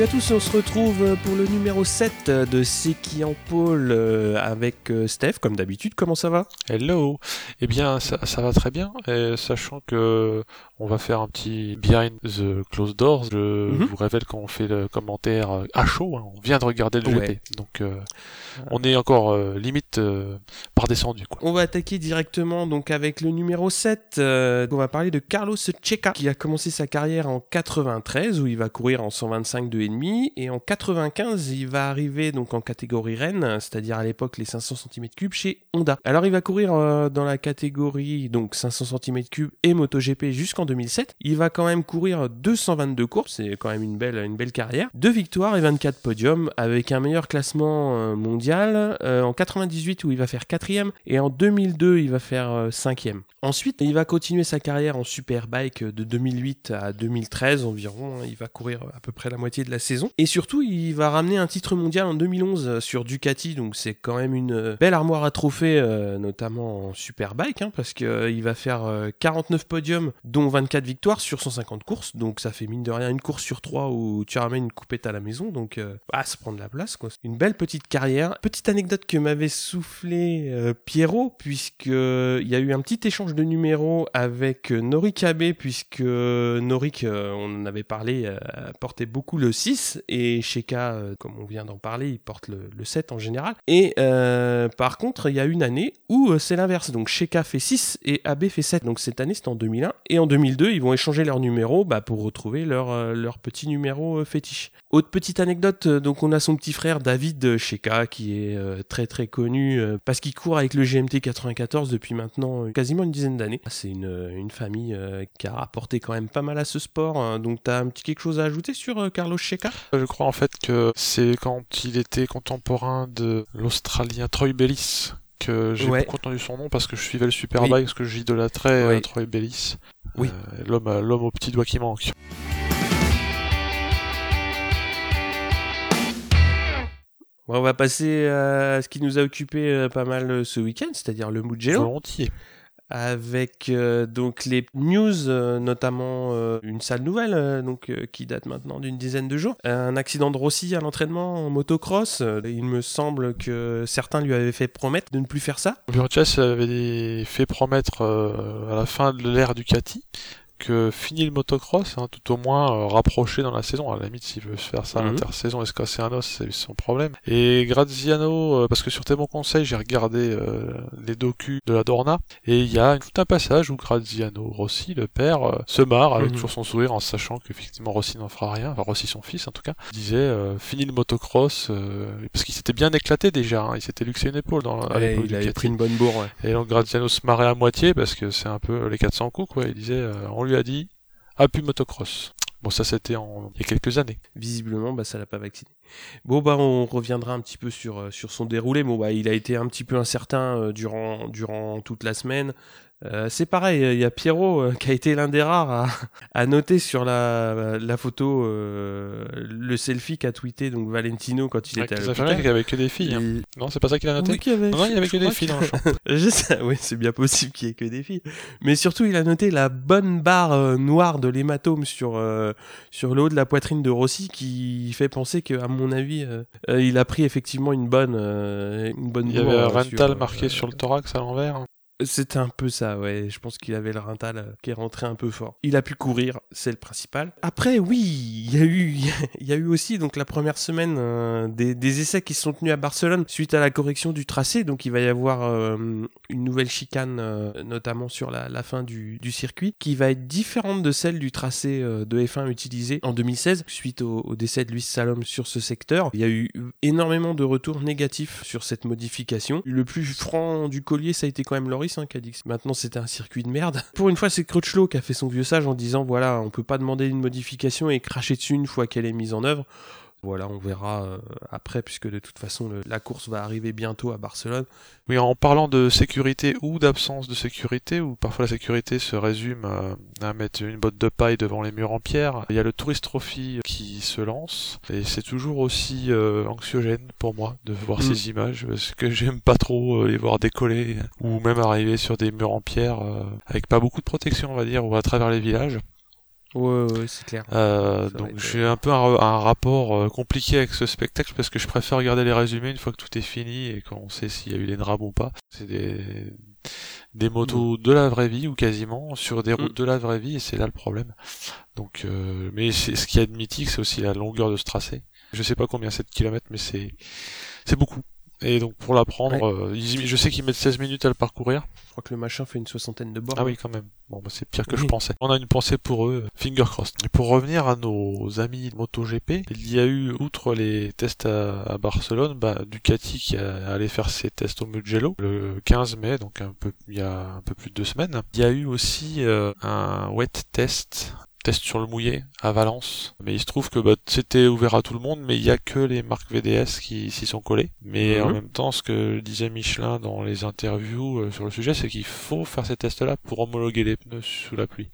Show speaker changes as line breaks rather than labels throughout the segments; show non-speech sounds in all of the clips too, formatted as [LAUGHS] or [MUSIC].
Salut à tous, on se retrouve pour le numéro 7 de C'est qui en pôle avec euh, Steph, comme d'habitude. Comment ça va?
Hello Eh bien, ça, ça va très bien, et sachant que on va faire un petit behind the closed doors. Je
Mhm.
vous révèle qu'on fait le commentaire euh, à chaud, hein. on vient de regarder le
Ouais.
GP, donc euh, on est encore euh, limite euh, par descendu. Quoi.
On va attaquer directement donc avec le numéro 7. euh, on va parler de Carlos Checa qui a commencé sa carrière en 93 où il va courir en 125 de et en 95 il va arriver donc en catégorie Rennes, c'est-à-dire à l'époque les 500 cm3 chez Honda. Alors il va courir euh, dans la catégorie donc 500 cm3 et MotoGP jusqu'en 2007. Il va quand même courir 222 courses, c'est quand même une belle une belle carrière. Deux victoires et 24 podiums avec un meilleur classement euh, mondial euh, en 98 où il va faire quatrième et en 2002 il va faire euh, cinquième. Ensuite il va continuer sa carrière en superbike de 2008 à 2013 environ. hein. Il va courir à peu près la moitié de la saison. Et surtout il va ramener un titre mondial en 2011 sur Ducati. Donc c'est quand même une belle armoire à trophées euh, notamment en superbike hein, parce que euh, il va faire euh, 49 podiums dont 24 victoires sur 150 courses. Donc ça fait mine de rien une course sur trois où tu ramènes une coupette à la maison. Donc euh, bah, ça prend de la place quoi. Une belle petite carrière. Petite anecdote que m'avait soufflé euh, Pierrot puisque euh, il y a eu un petit échange de numéros avec euh, Norik Abe puisque euh, Norik euh, on en avait parlé euh, portait beaucoup le 6 et Sheka euh, comme on vient d'en parler il porte le, le 7 en général. Et euh, par contre il y a une année où euh, c'est l'inverse. Donc Sheka fait 6 et Abe fait 7 donc cette année c'était en 2001 et en 2002 ils vont échanger leurs numéros bah, pour retrouver leur, petit numéro fétiche autre petite anecdote, euh, donc on a son petit frère David Sheka qui est euh, très très connu euh, parce qu'il court avec le GMT 94 depuis maintenant euh, quasiment une dizaine d'années. C'est une, euh, une famille euh, qui a rapporté quand même pas mal à ce sport. hein. Donc t'as un petit quelque chose à ajouter sur euh, Carlos Sheka
Je crois en fait que c'est quand il était contemporain de l'Australien Troy Bellis que j'ai
Ouais.
beaucoup entendu son nom parce que je suivais le Superbike, parce que j'idolâtrais euh,
Oui.
Troy Bellis,
Oui.
Euh, l'homme, l'homme au petit doigt qui manque.
Bon, on va passer à ce qui nous a occupé euh, pas mal euh, ce week-end, c'est-à-dire le Mugello.
Volontiers.
avec euh, donc les news, euh, notamment euh, une sale nouvelle donc euh, qui date maintenant d'une dizaine de jours. Un accident de Rossi à l'entraînement en motocross. Il me semble que certains lui avaient fait promettre de ne plus faire ça.
Virtus avait fait promettre euh, à la fin de l'ère Ducati fini le motocross, hein, tout au moins euh, rapproché dans la saison. À la limite, s'il veut se faire ça à
Mhm.
l'intersaison et se casser un os, c'est son problème. Et Graziano, euh, parce que sur tes bons conseils, j'ai regardé euh, les docus de la Dorna, et il y a tout un passage où Graziano, Rossi, le père, euh, se marre avec
Mhm.
toujours son sourire en sachant qu'effectivement Rossi n'en fera rien, enfin Rossi son fils en tout cas, disait euh, fini le motocross, euh, parce qu'il s'était bien éclaté déjà, hein, il s'était luxé une épaule dans à
Ouais, il avait pris une bonne bourre. ouais.
Et donc Graziano se marrait à moitié parce que c'est un peu les 400 coups quoi. Il disait, euh, on lui a dit, plus motocross. Bon ça c'était il y a quelques années.
Visiblement, bah, ça l'a pas vacciné. Bon, bah, on reviendra un petit peu sur, euh, sur son déroulé. Bon, bah, il a été un petit peu incertain euh, durant, durant toute la semaine. Euh, c'est pareil, il y a Pierrot euh, qui a été l'un des rares à, à noter sur la, la photo euh, le selfie qu'a tweeté donc Valentino quand il
Avec
était à l'hôpital.
qu'il y avait que des filles. hein.
Il-
Non c'est pas ça qu'il a noté.
Oui, avait-
Non, non, il y avait que des filles
que-
dans le champ. [LAUGHS]
Je sais, oui, c'est bien possible qu'il y ait que des filles. Mais surtout, il a noté la bonne barre euh, noire de l'hématome sur, euh, sur le haut de la poitrine de Rossi qui fait penser que, à mon avis, il a pris effectivement une bonne, euh, une bonne
Il y avait rental
sur,
marqué sur le thorax à l'envers.
C'était un peu ça, ouais. Je pense qu'il avait le rental euh, qui est rentré un peu fort. Il a pu courir, c'est le principal. Après, oui, il y a eu, [LAUGHS] il y a eu aussi donc la première semaine euh, des, essais qui se sont tenus à Barcelone suite à la correction du tracé. Donc il va y avoir euh, une nouvelle chicane, notamment sur la, fin du, circuit, qui va être différente de celle du tracé de F1 utilisé en 2016 suite au, au décès de Luis Salom sur ce secteur. Il y a eu énormément de retours négatifs sur cette modification. Le plus franc du collier, ça a été quand même Loris hein, maintenant c'était un circuit de merde. Pour une fois, c'est Crutchlow qui a fait son vieux sage en disant voilà, on peut pas demander une modification et cracher dessus une fois qu'elle est mise en œuvre. Voilà, on verra euh, après, puisque de toute façon, le- la course va arriver bientôt à Barcelone.
Oui, en parlant de sécurité ou d'absence de sécurité, ou parfois la sécurité se résume à, à mettre une botte de paille devant les murs en pierre, il y a le Tourist Trophy qui se lance, et c'est toujours aussi euh, anxiogène pour moi de voir
Mm.
ces images, parce que [LAUGHS] j'aime pas trop euh, les voir décoller, ou même arriver sur des murs en pierre, euh, avec pas beaucoup de protection, on va dire, ou à travers les villages.
Ouais, ouais, c'est clair.
Euh, donc j'ai un peu un, un rapport euh, compliqué avec ce spectacle parce que je préfère regarder les résumés une fois que tout est fini et qu'on sait s'il y a eu les drames ou pas. C'est des des motos de la vraie vie ou quasiment sur des routes
Mm.
de la vraie vie et c'est là le problème. Donc euh, mais c'est ce qu'il y a de mythique c'est aussi la longueur de ce tracé. Je sais pas combien c'est de kilomètres mais c'est c'est beaucoup. Et donc pour l'apprendre, euh, ils- je sais qu'ils mettent 16 minutes à le parcourir.
Je crois que le machin fait une soixantaine de bornes.
Ah oui, quand même. Bon, bah, c'est pire que je pensais. On a une pensée pour eux, finger crossed. Et pour revenir à nos amis de MotoGP, il y a eu, outre les tests à, à Barcelone, bah, Ducati qui a allé faire ses tests au Mugello le 15 mai, donc un peu, il y a un peu plus de deux semaines. Il y a eu aussi euh, un wet test test sur le mouillé à Valence. Mais il se trouve que bah, c'était ouvert à tout le monde, mais il y a que les marques VDS qui s'y sont collées. Mais
Mhm.
en même temps, ce que disait Michelin dans les interviews euh, sur le sujet, c'est qu'il faut faire ces tests-là pour homologuer les pneus sous la pluie.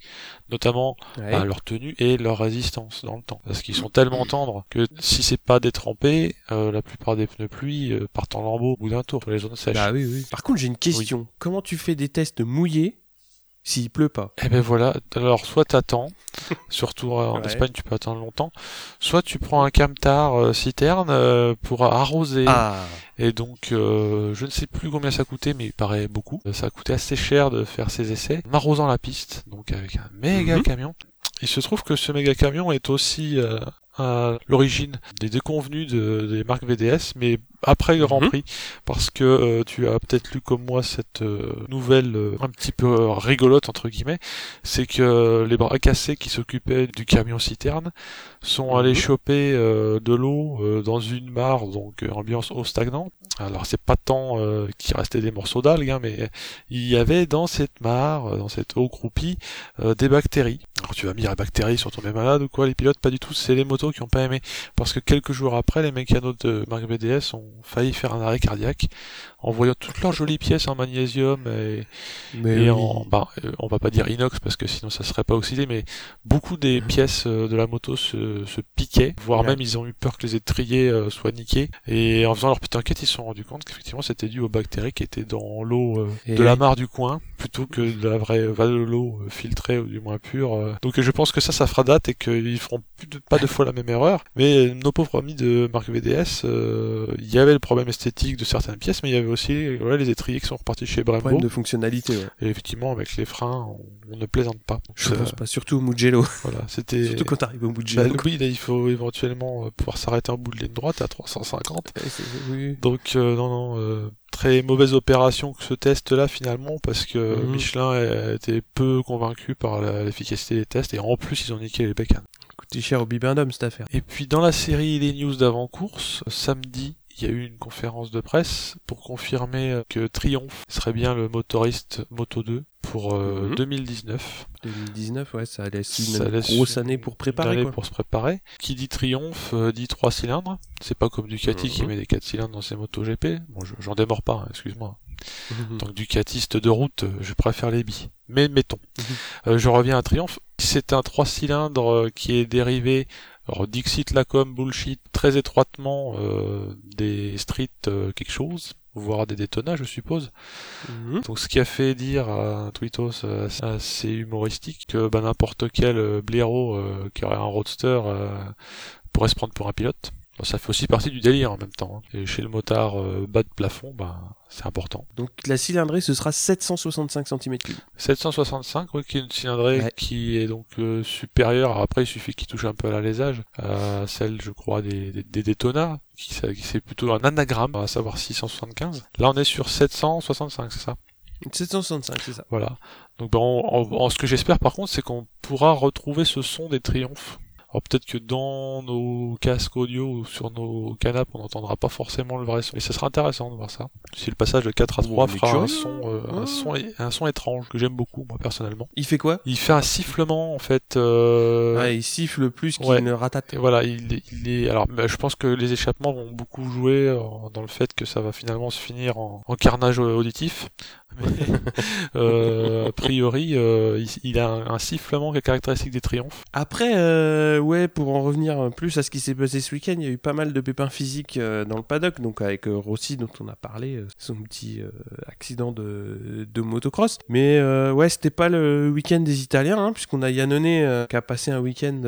Notamment
Ouais.
bah, leur tenue et leur résistance dans le temps. Parce qu'ils sont tellement tendres que si c'est pas détrempé, euh, la plupart des pneus pluie euh, partent en lambeaux au bout d'un tour pour les zones sèches.
Bah oui, oui. Par contre, j'ai une question. Comment tu fais des tests mouillés s'il pleut pas
Et ben voilà, alors soit t'attends, [LAUGHS] surtout euh, en
Ouais.
Espagne tu peux attendre longtemps, soit tu prends un camtar euh, citerne euh, pour arroser.
Ah
Et donc euh, je ne sais plus combien ça coûtait, mais il paraît beaucoup. Ça a coûté assez cher de faire ces essais, en arrosant la piste, donc avec un méga
Mhm.
camion. Il se trouve que ce méga camion est aussi euh, à l'origine des déconvenus de, des marques VDS, mais après Grand
Mhm.
Prix, parce que euh, tu as peut-être lu comme moi cette euh, nouvelle euh, un petit peu rigolote entre guillemets, c'est que les bras cassés qui s'occupaient du camion citerne sont
Mhm.
allés choper euh, de l'eau euh, dans une mare, donc ambiance eau stagnante. Alors c'est pas tant euh, qu'il restait des morceaux d'algues, hein, mais il y avait dans cette mare, dans cette eau croupie, euh, des bactéries. Alors tu vas me dire, les bactéries sont tombées malades ou quoi Les pilotes, pas du tout. C'est les motos qui ont pas aimé, parce que quelques jours après, les mécanos de marque BDS ont failli faire un arrêt cardiaque en voyant toutes leurs jolies pièces en magnésium et,
Mais
et
oui.
en, bah, euh, on va pas dire inox parce que sinon ça serait pas oxydé, mais beaucoup des pièces euh, de la moto se, se piquaient, voire
Ouais.
même ils ont eu peur que les étriers euh, soient niqués. Et en faisant leur petite enquête, ils se sont rendus compte qu'effectivement c'était dû aux bactéries qui étaient dans l'eau de la mare du coin plutôt que de la vraie l'eau filtrée ou du moins pure. Euh. Donc je pense que ça, ça fera date et qu'ils feront plus de- pas deux fois la même erreur. Mais nos pauvres amis de marque VDS, euh, il y avait le problème esthétique de certaines pièces, mais il y avait aussi voilà, les étriers qui sont repartis chez Brembo.
Problème de fonctionnalité, ouais.
Et effectivement, avec les freins, on, on ne plaisante pas.
Je pense
euh,
pas, surtout au Mugello. [LAUGHS]
Voilà, c'était.
Surtout quand t'arrives au
Bah,
Mugello.
oui, là, il faut éventuellement pouvoir s'arrêter en bout de ligne droite à 350.
Ouais, c'est- oui.
Donc, euh, non, non, euh, très mauvaise opération que ce test-là finalement, parce que
Mhm.
Michelin a été peu convaincu par l'efficacité des tests, et en plus, ils ont niqué les bécanes.
Coûté cher au bibendum cette affaire.
Et puis, dans la série Les News d'avant-course, samedi, il y a eu une conférence de presse pour confirmer euh, que Triomphe serait bien le motoriste Moto 2 pour euh,
Mhm.
2019.
2019, ouais, ça laisse une
Ça laisse
grosse
une-
année pour
une
préparer,
année
quoi.
pour se préparer. Qui dit triomphe euh, dit trois cylindres. C'est pas comme Ducati qui
Mhm.
met des quatre cylindres dans ses motos GP. Bon, je- j'en démords pas, hein, excuse-moi.
Mhm.
Donc Ducatiste de route, euh, je préfère les billes. Mais mettons.
Mhm.
Euh, je reviens à Triumph. C'est un trois cylindres euh, qui est dérivé, alors Dixit Lacom bullshit, très étroitement euh, des street euh, quelque chose, voire des Daytona, je suppose.
Mhm.
Donc ce qui a fait dire à un tweetos euh, assez humoristique que bah, n'importe quel euh, blaireau euh, qui aurait un roadster euh, pourrait se prendre pour un pilote. Bon, ça fait aussi partie du délire en même temps. hein. Et chez le motard euh, bas de plafond, bah, c'est important.
Donc la cylindrée, ce sera 765 cm3.
765, oui, qui est une cylindrée
Ouais.
qui est donc euh, supérieure. Alors Après, il suffit qu'il touche un peu à l'alésage, à celle, je crois, des, des, des Daytona, qui, qui c'est plutôt un anagramme, à savoir 675. Là, on est sur 765, c'est ça?
765, c'est ça.
Voilà. Donc ben, en, en- en- ce que j'espère par contre, c'est qu'on pourra retrouver ce son des triomphes. Alors peut-être que dans nos casques audio ou sur nos canapes, on n'entendra pas forcément le vrai son. Mais ça sera intéressant de voir ça. Si le passage de 4 à
Bon,
3
on est
fera un son, euh, un, son, un son étrange que j'aime beaucoup moi personnellement.
Il fait quoi?
Il fait un sifflement en fait. euh,
Ouais, il siffle plus qu'il
ouais.
ne ratate.
et voilà, il, est- il est. Alors, bah, je pense que les échappements vont beaucoup jouer euh, dans le fait que ça va finalement se finir en, en carnage auditif. [LAUGHS] euh, a priori, euh, il, a un, sifflement qui est caractéristique des triomphes.
Après, euh, ouais, pour en revenir plus à ce qui s'est passé ce week-end, il y a eu pas mal de pépins physiques dans le paddock, donc avec Rossi dont on a parlé, son petit accident de, de, motocross. Mais ouais, c'était pas le week-end des Italiens, hein, puisqu'on a Yannone qui a passé un week-end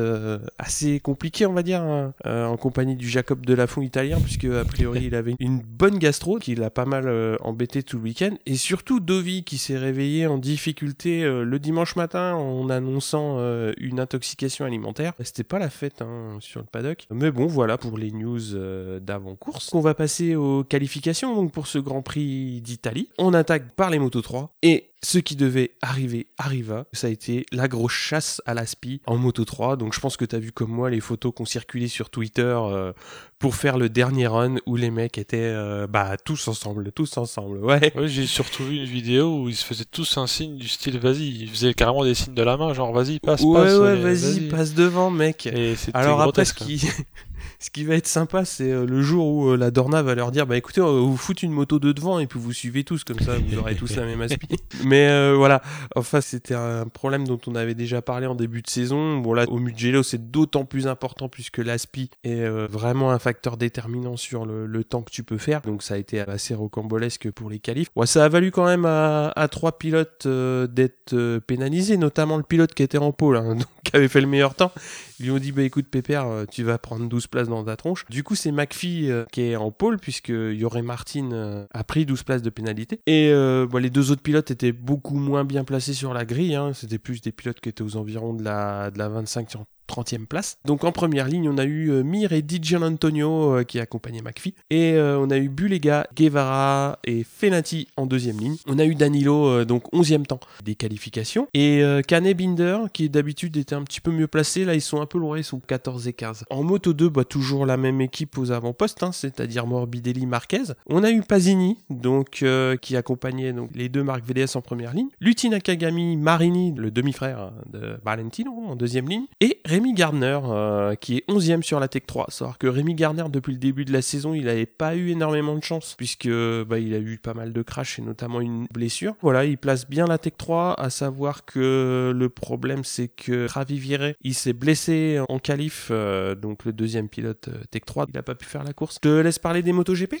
assez compliqué, on va dire, hein, en compagnie du Jacob de Lafont italien, puisque a priori il avait une bonne gastro qui l'a pas mal embêté tout le week-end, et surtout Dovi qui s'est réveillé en difficulté euh, le dimanche matin en annonçant euh, une intoxication alimentaire. C'était pas la fête hein, sur le paddock. Mais bon, voilà pour les news euh, d'avant-course. On va passer aux qualifications pour ce Grand Prix d'Italie. On attaque par les Moto 3 et ce qui devait arriver arriva. Ça a été la grosse chasse à l'aspi en Moto 3. Donc je pense que tu as vu comme moi les photos qui ont circulé sur Twitter euh, pour faire le dernier run où les mecs étaient euh, bah tous ensemble, tous ensemble. Ouais.
j'ai surtout vu une vidéo où ils se faisaient tous un signe du style vas-y, ils faisaient carrément des signes de la main genre vas-y passe
ouais,
passe.
Ouais, vas-y, passe devant mec. Et Alors après ce qui [LAUGHS] ce qui va être sympa, c'est euh, le jour où euh, la Dorna va leur dire Bah écoutez, on va vous foutre une moto de devant et puis vous suivez tous, comme ça vous aurez tous la même aspi. [LAUGHS] Mais euh, voilà, enfin, c'était un problème dont on avait déjà parlé en début de saison. Bon, là, au Mugello, c'est d'autant plus important puisque l'aspi est vraiment un facteur déterminant sur le, temps que tu peux faire. Donc, ça a été assez rocambolesque pour les qualifs. Ouais, ça a valu quand même à, trois pilotes d'être pénalisés, notamment le pilote qui était en pôle, hein, [LAUGHS] donc, qui avait fait le meilleur temps. Ils lui ont dit Bah écoute, Pépère, tu vas prendre 12 places dans ta tronche. Du coup, c'est McPhee euh, qui est en pôle puisque Yoré Martin euh, a pris 12 places de pénalité. Et euh, les deux autres pilotes étaient beaucoup moins bien placés sur la grille. Hein. C'était plus des pilotes qui étaient aux environs de la, de la 25 30e place. Donc en première ligne, on a eu euh, Mir et DJ Antonio euh, qui accompagnaient McPhee. Et euh, on a eu Bulega, Guevara et Fenati en deuxième ligne. On a eu Danilo, donc 11e temps des qualifications. Et Kane Binder, qui d'habitude était un petit peu mieux placé, là ils sont un peu loin, ils sont 14 et 15. En moto 2, bah, toujours la même équipe aux avant-postes, hein, c'est-à-dire Morbidelli, Marquez. On a eu Pasini, donc qui accompagnait les deux marques VDS en première ligne. Lutina Kagami, Marini, le demi-frère hein, de Valentino en deuxième ligne. Et Rémi Gardner, euh, qui est 11e sur la Tech 3. Savoir que Rémi Gardner, depuis le début de la saison, il n'avait pas eu énormément de chance, puisque bah, il a eu pas mal de crash et notamment une blessure. Voilà, il place bien la Tech 3, à savoir que le problème, c'est que Ravi Viré, il s'est blessé en qualif, euh, donc le deuxième pilote euh, Tech 3, il n'a pas pu faire la course. Je te laisse parler des MotoGP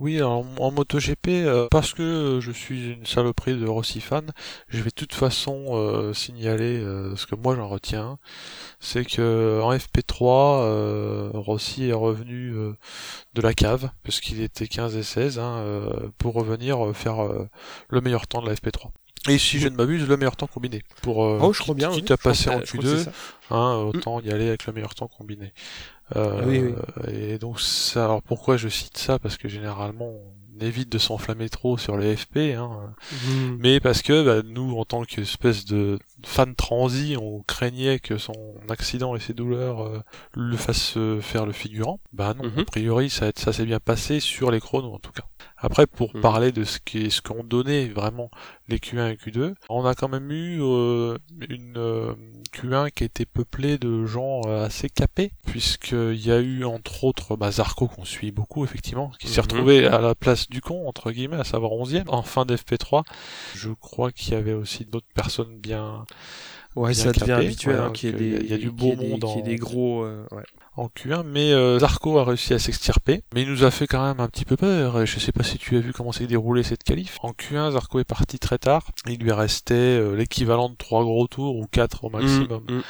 Oui, en, en MotoGP, parce que je suis une saloperie de Rossi fan, je vais de toute façon signaler ce que moi j'en retiens, c'est que en FP3, euh, Rossi est revenu euh, de la cave, parce qu'il était 15 et 16, hein, euh, pour revenir faire le meilleur temps de la FP3. Et si je ne m'abuse, le meilleur temps combiné. Pour
oh, je crois bien,
quitte à passer en Q2, hein, autant y aller avec le meilleur temps combiné. Et donc ça, alors pourquoi je cite ça? Parce que généralement évite de s'enflammer trop sur les FP, hein. Mmh. mais parce que bah, nous, en tant qu'espèce de fan transi, on craignait que son accident et ses douleurs euh, le fassent faire le figurant. Bah non, mmh. a priori ça, ça s'est bien passé sur les chronos en tout cas. Après, pour mmh. parler de ce qui ce qu'ont donné vraiment les Q1 et Q2, on a quand même eu euh, une euh, Q1 qui était peuplée de gens euh, assez capés, puisqu'il y a eu entre autres bah, Zarco qu'on suit beaucoup effectivement, qui s'est mmh. retrouvé à la place du con entre guillemets, à savoir 11e en fin d'FP3. Je crois qu'il y avait aussi d'autres personnes bien
Ouais, ça devient habituel hein, qu'il
y, y, a du beau monde,
qui est des gros. ouais
en Q1, mais euh, Zarco a réussi à s'extirper, mais il nous a fait quand même un petit peu peur, je sais pas si tu as vu comment s'est déroulé cette qualif. En Q1, Zarco est parti très tard, il lui restait euh, l'équivalent de trois gros tours, ou quatre au maximum. Mm, mm.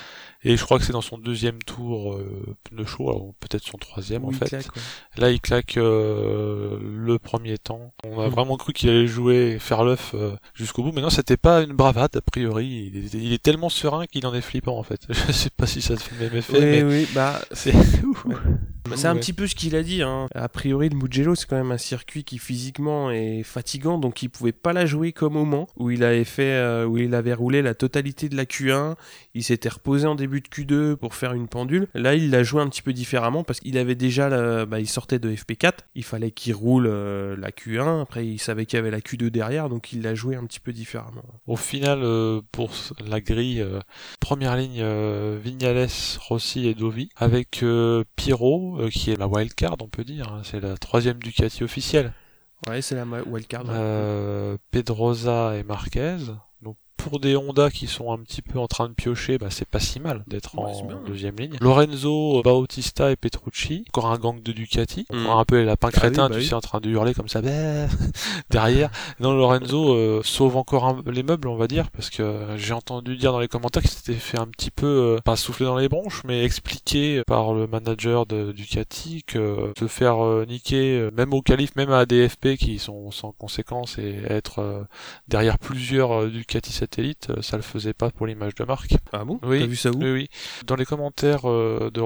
Et je crois que c'est dans son deuxième tour euh, pneu chaud, peut-être son troisième en fait. Là, il claque euh, le premier temps. On a hmm. vraiment cru qu'il allait jouer, faire l'œuf euh, jusqu'au bout. Mais non, c'était pas une bravade a priori. Il est, tellement serein qu'il en est flippant en fait. [LAUGHS] Je sais pas si ça te fait le même effet.
Oui, mais oui, bah c'est. [LAUGHS] Bah, c'est un petit peu ce qu'il a dit. Hein. A priori, le Mugello, c'est quand même un circuit qui physiquement est fatigant, donc il pouvait pas la jouer comme au Mans, où il avait fait, euh, où il avait roulé la totalité de la Q1. Il s'était reposé en début de Q2 pour faire une pendule. Là, il l'a joué un petit peu différemment parce qu'il avait déjà, la... bah, il sortait de FP4. Il fallait qu'il roule euh, la Q1. Après, il savait qu'il y avait la Q2 derrière, donc il l'a joué un petit peu différemment.
Au final, euh, pour la grille, première ligne, Vignales, Rossi et Dovi, avec Pierrot euh, qui est la wildcard, on peut dire. Hein. C'est la troisième Ducati officielle.
Ouais, c'est la wildcard.
Euh, Pedrosa et Marquez pour des Honda qui sont un petit peu en train de piocher, bah, c'est pas si mal d'être en hein. deuxième ligne. Mmh. Lorenzo, Bautista et Petrucci, encore un gang de Ducati, mmh. un peu les lapins
ah
tu sais, en train de hurler comme ça, bah, [LAUGHS] derrière. Non, Lorenzo euh, sauve encore les meubles, on va dire, parce que j'ai entendu dire dans les commentaires qu'il s'était fait un petit peu, euh, pas souffler dans les branches, mais expliqué par le manager de Ducati que euh, se faire niquer, même au calife, même à ADFP qui sont sans conséquence et être derrière plusieurs Ducati 7 euh, ça le faisait pas pour l'image de marque.
Ah bon?
Oui.
T'as vu ça où?
Oui. Dans les commentaires euh, de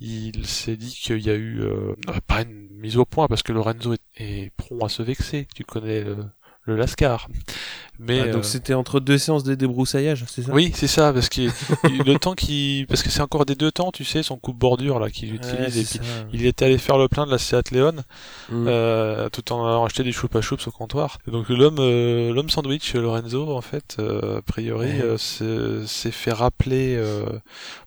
il s'est dit qu'il y a eu euh, euh, pas une mise au point parce que Lorenzo est, prompt à se vexer. Tu connais euh, le Lascar. Mais
Ah, Donc
euh,
c'était entre deux séances de débroussaillage, c'est ça?
Oui, c'est ça, parce que le temps qui, parce que c'est encore des deux temps, tu sais, son coupe bordure là qu'il
Ouais,
utilise et puis il était allé faire le plein de la Seat Leon
Mm.
euh, tout en allant acheter des choupa choups au comptoir. Et donc l'homme euh, l'homme sandwich Lorenzo en fait euh, a priori euh, s'est fait rappeler euh,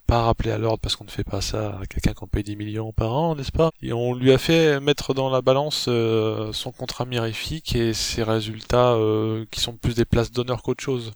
pas rappeler à l'ordre parce qu'on ne fait pas ça à quelqu'un qu'on paye 10 millions par an, n'est-ce pas? Et on lui a fait mettre dans la balance euh, son contrat mirifique et ses résultats euh, qui sont plus des places d'honneur qu'autre chose.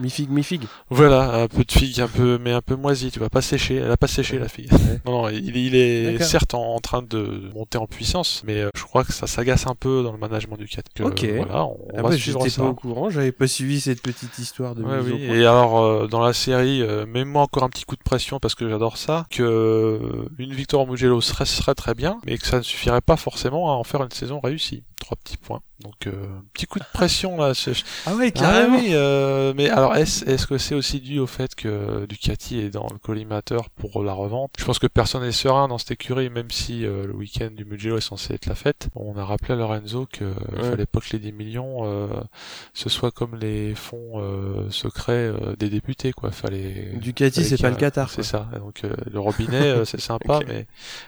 Mi-figue, mi-figue.
Voilà, un peu de figue, un peu, mais un peu moisi, tu vas pas sécher, elle a pas séché la.
Ouais.
Non, non, il, il est certes en, en train de monter en puissance, mais euh, je crois que ça s'agace un peu dans le management du 4. Que,
Ok.
Voilà, on,
Ah
va
bah,
suivre ça.
pas au courant, j'avais pas suivi cette petite histoire de
Ouais, oui. Et alors euh, dans la série, euh, mets-moi encore un petit coup de pression parce que j'adore ça, que euh, une victoire au Mugello serait, serait très bien, mais que ça ne suffirait pas forcément à en faire une saison réussie. Trois petits points. Donc euh, petit coup de pression là.
Ah ouais,
Ah
carrément.
oui, euh, mais alors est-ce est-ce que c'est aussi dû au fait que Ducati est dans le collimateur pour la revente? Je pense que personne n'est serein dans cette écurie, même si euh, le week-end du Mugello est censé être la fête. On a rappelé à Lorenzo qu'il
Ouais.
fallait pas que les 10 millions euh, ce soit comme les fonds euh, secrets euh, des députés, quoi. Fallait
Ducati, c'est pas le Qatar.
C'est ça. Donc euh, le robinet, euh, c'est [LAUGHS] sympa, mais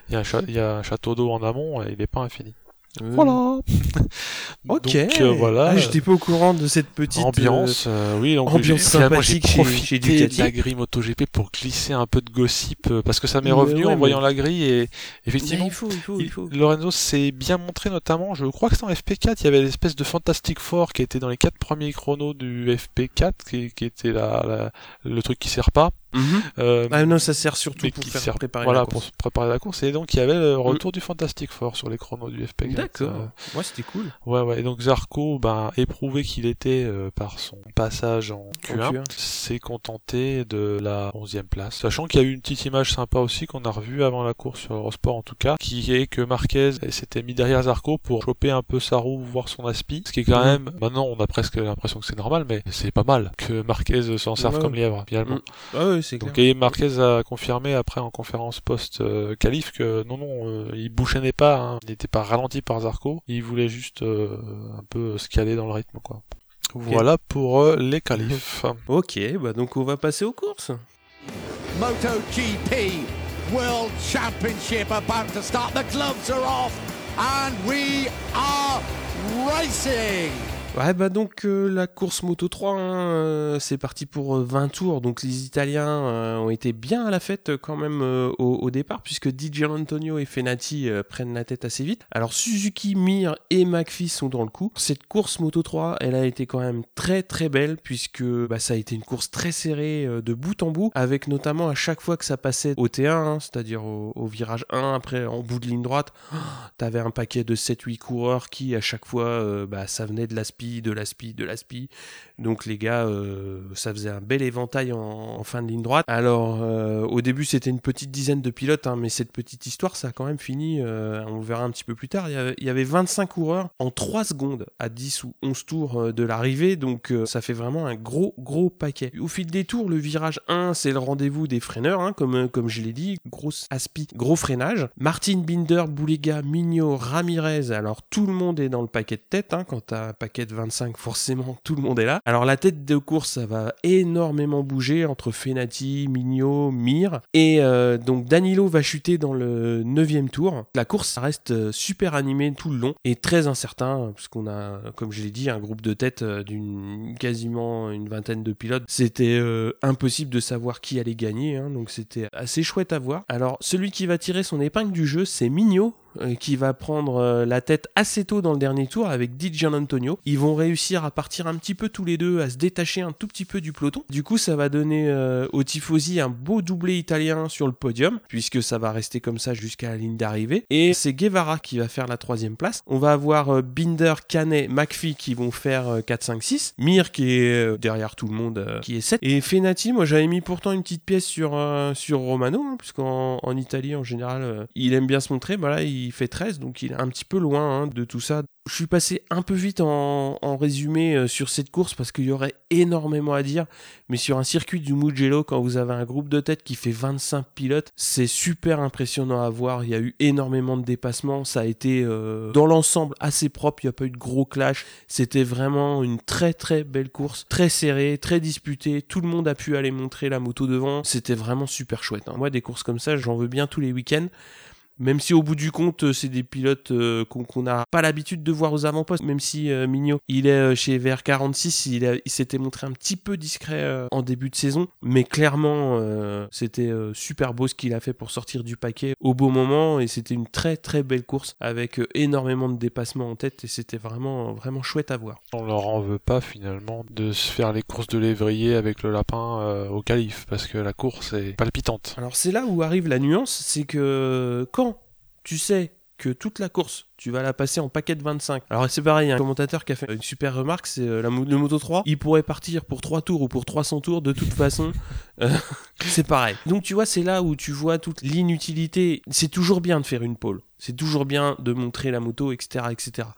il y, a un y a un château d'eau en amont et il est pas infini.
Euh,
Voilà. [LAUGHS]
Ok.
Donc euh, voilà.
Ah, j'étais pas au courant de cette petite
ambiance, euh, oui, donc
ambiance
finalement, j'ai
sympathique chez-
profité
chez
de la grille MotoGP pour glisser un peu de gossip euh, parce que ça m'est revenu
ouais,
en voyant
mais-
la grille et effectivement
il faut, il faut, il
il-
faut.
Lorenzo s'est bien montré notamment, je crois que c'est en FP4, il y avait l'espèce de Fantastic Four qui était dans les quatre premiers chronos du FP4 qui, qui était la, la- le truc qui sert pas.
Mhm.
Euh,
Ah non, ça sert surtout pour faire
sert-
préparer
voilà
la
pour
course.
se préparer la course et donc il y avait le retour du Fantastic Four sur les chronos du FP4.
D'accord.
Euh,
Ouais, c'était cool.
Ouais, ouais. Et donc Zarco, ben, éprouvé qu'il était euh, par son passage en Q1,
Q1.
s'est contenté de la 11e place. Sachant qu'il y a eu une petite image sympa aussi qu'on a revue avant la course sur Eurosport en tout cas, qui est que Marquez s'était mis derrière Zarco pour choper un peu sa roue, voir son aspi. Ce qui est quand
Mhm.
même, maintenant on a presque l'impression que c'est normal, mais c'est pas mal que Marquez s'en serve
Ouais.
comme lièvre, finalement.
Mm. Ah ouais, c'est clair.
Donc et Marquez a confirmé après en conférence post-qualif que non non euh, il bouchonnait pas, hein. il n'était pas ralenti par Zarco, il voulait juste euh, un peu se caler dans le rythme quoi. Voilà pour euh, les qualifs. [LAUGHS]
Ok, bah donc on va passer aux courses.
MotoGP World Championship about to start. The gloves are off and we are racing.
Ouais, bah donc euh, la course Moto 3, hein, euh, c'est parti pour euh, 20 tours. Donc les Italiens euh, ont été bien à la fête euh, quand même euh, au, au départ, puisque Di Gianantonio et Fenati euh, prennent la tête assez vite. Alors Suzuki, Mir et McPhee sont dans le coup. Cette course Moto 3, elle a été quand même très très belle, puisque bah, ça a été une course très serrée euh, de bout en bout, avec notamment à chaque fois que ça passait au T1, hein, c'est-à-dire au, au virage 1, après en bout de ligne droite, [GASPS] T'avais un paquet de 7-8 coureurs qui, à chaque fois, euh, bah, ça venait de de l'aspi, de l'aspi. Donc les gars, euh, ça faisait un bel éventail en, fin de ligne droite. Alors, euh, au début, c'était une petite dizaine de pilotes, hein, mais cette petite histoire, ça a quand même fini, euh, on verra un petit peu plus tard. Il y avait, il y avait 25 coureurs en 3 secondes à 10 ou 11 tours de l'arrivée, donc ça fait vraiment un gros, gros paquet. Au fil des tours, le virage 1, c'est le rendez-vous des freineurs, hein, comme, je l'ai dit, grosse aspi, gros freinage. Martin Binder, Boulega, Mignot, Ramirez, alors tout le monde est dans le paquet de tête, hein, quand t'as un paquet 25, forcément tout le monde est là. Alors la tête de course, ça va énormément bouger entre Fenati, Mignot, Mir, et euh, donc Danilo va chuter dans le 9 tour. La course, ça reste euh, super animée tout le long, et très incertain, parce qu'on a, comme je l'ai dit, un groupe de tête euh, d'une quasiment une vingtaine de pilotes. C'était impossible de savoir qui allait gagner, hein, donc c'était assez chouette à voir. Alors celui qui va tirer son épingle du jeu, c'est Mignot, qui va prendre euh, la tête assez tôt dans le dernier tour avec Di Antonio. Ils vont réussir à partir un petit peu tous les deux, à se détacher un tout petit peu du peloton. Du coup, ça va donner euh, aux Tifosi un beau doublé italien sur le podium, puisque ça va rester comme ça jusqu'à la ligne d'arrivée. Et c'est Guevara qui va faire la troisième place. On va avoir Binder, Canet, McPhee qui vont faire 4, 5, 6. Mir qui est derrière tout le monde, qui est 7. Et Fenati, moi j'avais mis pourtant une petite pièce sur, sur Romano, hein, puisqu'en en Italie en général, il aime bien se montrer. Bah là, fait 13, donc il est un petit peu loin hein, de tout ça. Je suis passé un peu vite en, résumé euh, sur cette course parce qu'il y aurait énormément à dire, mais sur un circuit du Mugello, quand vous avez un groupe de tête qui fait 25 pilotes, c'est super impressionnant à voir. Il y a eu énormément de dépassements, ça a été euh, dans l'ensemble assez propre, il n'y a pas eu de gros clash. C'était vraiment une très très belle course, très serrée, très disputée. Tout le monde a pu aller montrer la moto devant. C'était vraiment super chouette. Hein. Moi, des courses comme ça, j'en veux bien tous les week-ends. Même si au bout du compte, euh, c'est des pilotes euh, qu'on n'a pas l'habitude de voir aux avant-postes, même si euh, Mignot, il est chez VR46, il, il s'était montré un petit peu discret en début de saison, mais clairement, c'était super beau ce qu'il a fait pour sortir du paquet au beau moment, et c'était une très très belle course avec énormément de dépassements en tête, et c'était vraiment vraiment chouette à voir.
On leur en veut pas finalement de se faire les courses de lévrier avec le lapin au calife, parce que la course est palpitante.
Alors c'est là où arrive la nuance, c'est que quand tu sais que toute la course, tu vas la passer en paquet de 25. Alors c'est pareil, un commentateur qui a fait une super remarque, c'est euh, le Moto 3, il pourrait partir pour 3 tours ou pour 300 tours, de toute façon, [LAUGHS] euh, c'est pareil. Donc tu vois, c'est là où tu vois toute l'inutilité. C'est toujours bien de faire une pole, c'est toujours bien de montrer la moto, etc., etc.